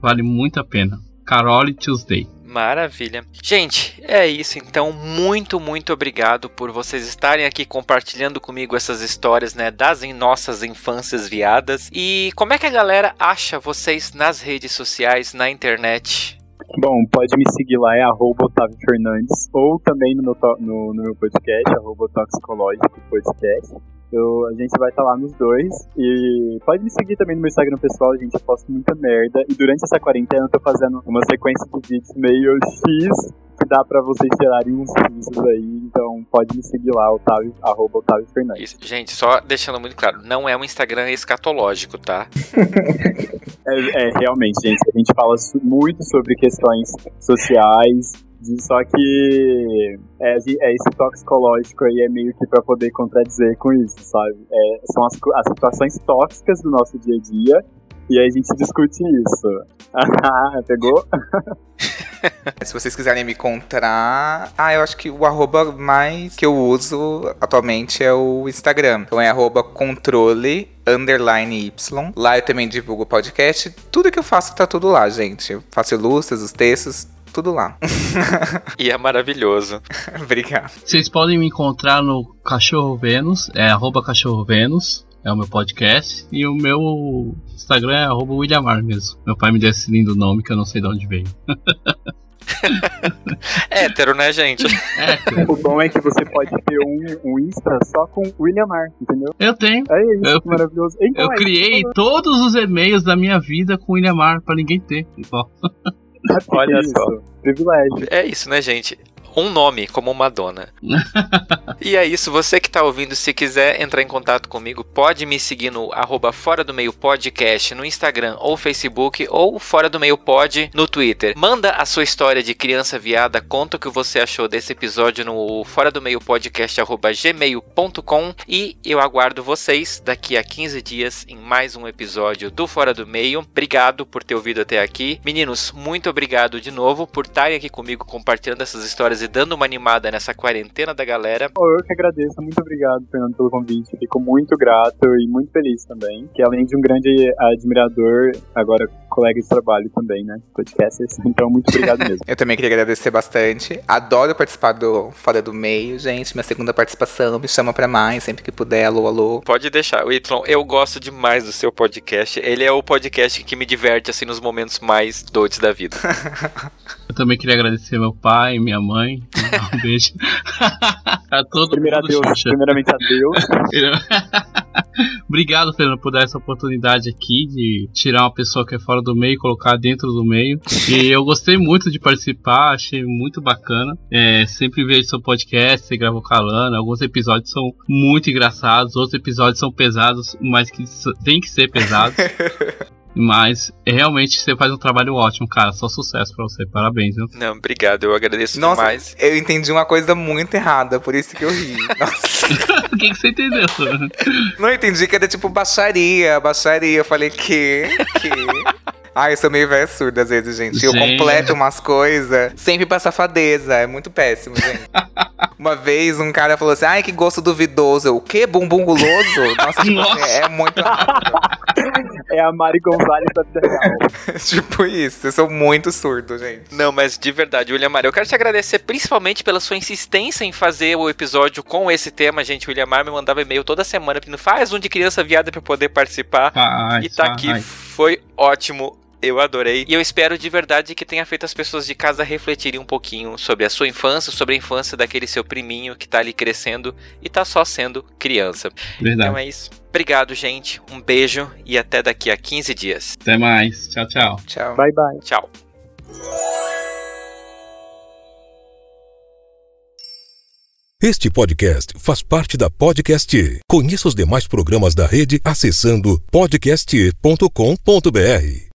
Vale muito a pena. Carole Tuesday. Maravilha. Gente, é isso então. Muito, muito obrigado por vocês estarem aqui compartilhando comigo essas histórias, né, das em nossas infâncias viadas. E como é que a galera acha vocês nas redes sociais, na internet? Bom, pode me seguir lá, é arroba Otávio Fernandes, ou também no meu, no, no meu podcast, arroba Toxicológico Podcast. Eu, a gente vai estar lá nos dois. E pode me seguir também no meu Instagram pessoal, gente. Eu posto muita merda. E durante essa quarentena eu tô fazendo uma sequência de vídeos meio X que dá pra vocês tirarem uns risos aí. Então pode me seguir lá, Otávio, arroba Otávio Fernandes. Isso, gente, só deixando muito claro, não é um Instagram escatológico, tá? É, é, realmente, gente, a gente fala muito sobre questões sociais, só que é, é esse toxicológico aí é meio que pra poder contradizer com isso, sabe? É, são as, as situações tóxicas do nosso dia a dia e aí a gente discute isso. Pegou? Se vocês quiserem me encontrar. Ah, eu acho que o arroba mais que eu uso atualmente é o Instagram. Então é arroba controle underline Y. Lá eu também divulgo podcast. Tudo que eu faço tá tudo lá, gente. Eu faço ilustres, os textos, tudo lá. E é maravilhoso. Obrigado. Vocês podem me encontrar no Cachorro Vênus, é arroba Cachorro Vênus, é o meu podcast. E o meu Instagram é arroba Williamar mesmo. Meu pai me deu esse lindo nome que eu não sei de onde veio. Hétero, né, gente? É, O bom é que você pode ter um, um Insta só com William Mar, entendeu? eu tenho. É isso, Eu- maravilhoso. Então, Eu é criei isso. todos os e-mails da minha vida com Williamar pra ninguém ter. Ó, Olha só. Privilégio. É isso, né, gente? Um nome como Madonna. e é isso, você que tá ouvindo, se quiser entrar em contato comigo, pode me seguir no arroba Fora do Meio Podcast no Instagram ou Facebook, ou Fora do Meio Pod no Twitter. Manda a sua história de criança viada, conta o que você achou desse episódio no Fora do Meio Podcast arroba gmail.com e eu aguardo vocês daqui a 15 dias em mais um episódio do Fora do Meio. Obrigado por ter ouvido até aqui. Meninos, muito obrigado de novo por estarem aqui comigo compartilhando essas histórias e dando uma animada nessa quarentena da galera. Pô, Eu que agradeço, muito obrigado, Fernando, pelo convite. Fico muito grato e muito feliz também. Que além de um grande admirador, agora colega de trabalho também, né? Podcasters. Então, muito obrigado mesmo. Eu também queria agradecer bastante. Adoro participar do Fora do Meio, gente. Minha segunda participação. Me chama pra mais, sempre que puder. Alô, alô. Pode deixar, o Y, eu gosto demais do seu podcast. Ele é o podcast que me diverte assim nos momentos mais doidos da vida. eu também queria agradecer meu pai, minha mãe. Um beijo. a todo Primeiro mundo, Deus, Xuxa. primeiramente a Deus. Obrigado, Fernando, por dar essa oportunidade aqui de tirar uma pessoa que é fora do meio colocar dentro do meio. E eu gostei muito de participar, achei muito bacana. É, sempre vejo seu podcast, você gravou com. Alguns episódios são muito engraçados, outros episódios são pesados, mas que tem que ser pesados. Mas realmente você faz um trabalho ótimo, cara. Só sucesso pra você. Parabéns, viu? Não, obrigado, eu agradeço Nossa, demais. eu entendi uma coisa muito errada, por isso que eu ri. Nossa. o que, que você entendeu? Não entendi que era tipo baixaria, baixaria. Eu falei, que? Que? Ai, eu sou meio velho surdo às vezes, gente. Eu Gente. completo umas coisas sempre pra safadeza. É muito péssimo, gente. Uma vez um cara falou assim: ai, que gosto duvidoso. Eu, o quê? Bumbum guloso? Nossa, tipo assim, Nossa. é muito. É a Mari Gonzalez da tipo isso. Eu sou muito surdo, gente. Não, mas de verdade, William Mar, eu quero te agradecer principalmente pela sua insistência em fazer o episódio com esse tema, gente. O William Mar me mandava e-mail toda semana pedindo, faz um de criança viada pra eu poder participar. Ai, e tá aqui, ai. foi ótimo. Eu adorei. E eu espero de verdade que tenha feito as pessoas de casa refletirem um pouquinho sobre a sua infância, sobre a infância daquele seu priminho que tá ali crescendo e tá só sendo criança. Verdade. Então é isso. Obrigado, gente. Um beijo e até daqui a 15 dias. Até mais. Tchau, tchau. Tchau. Bye, bye. Tchau. Este podcast faz parte da Podcast. Conheça os demais programas da rede acessando podcast.com.br.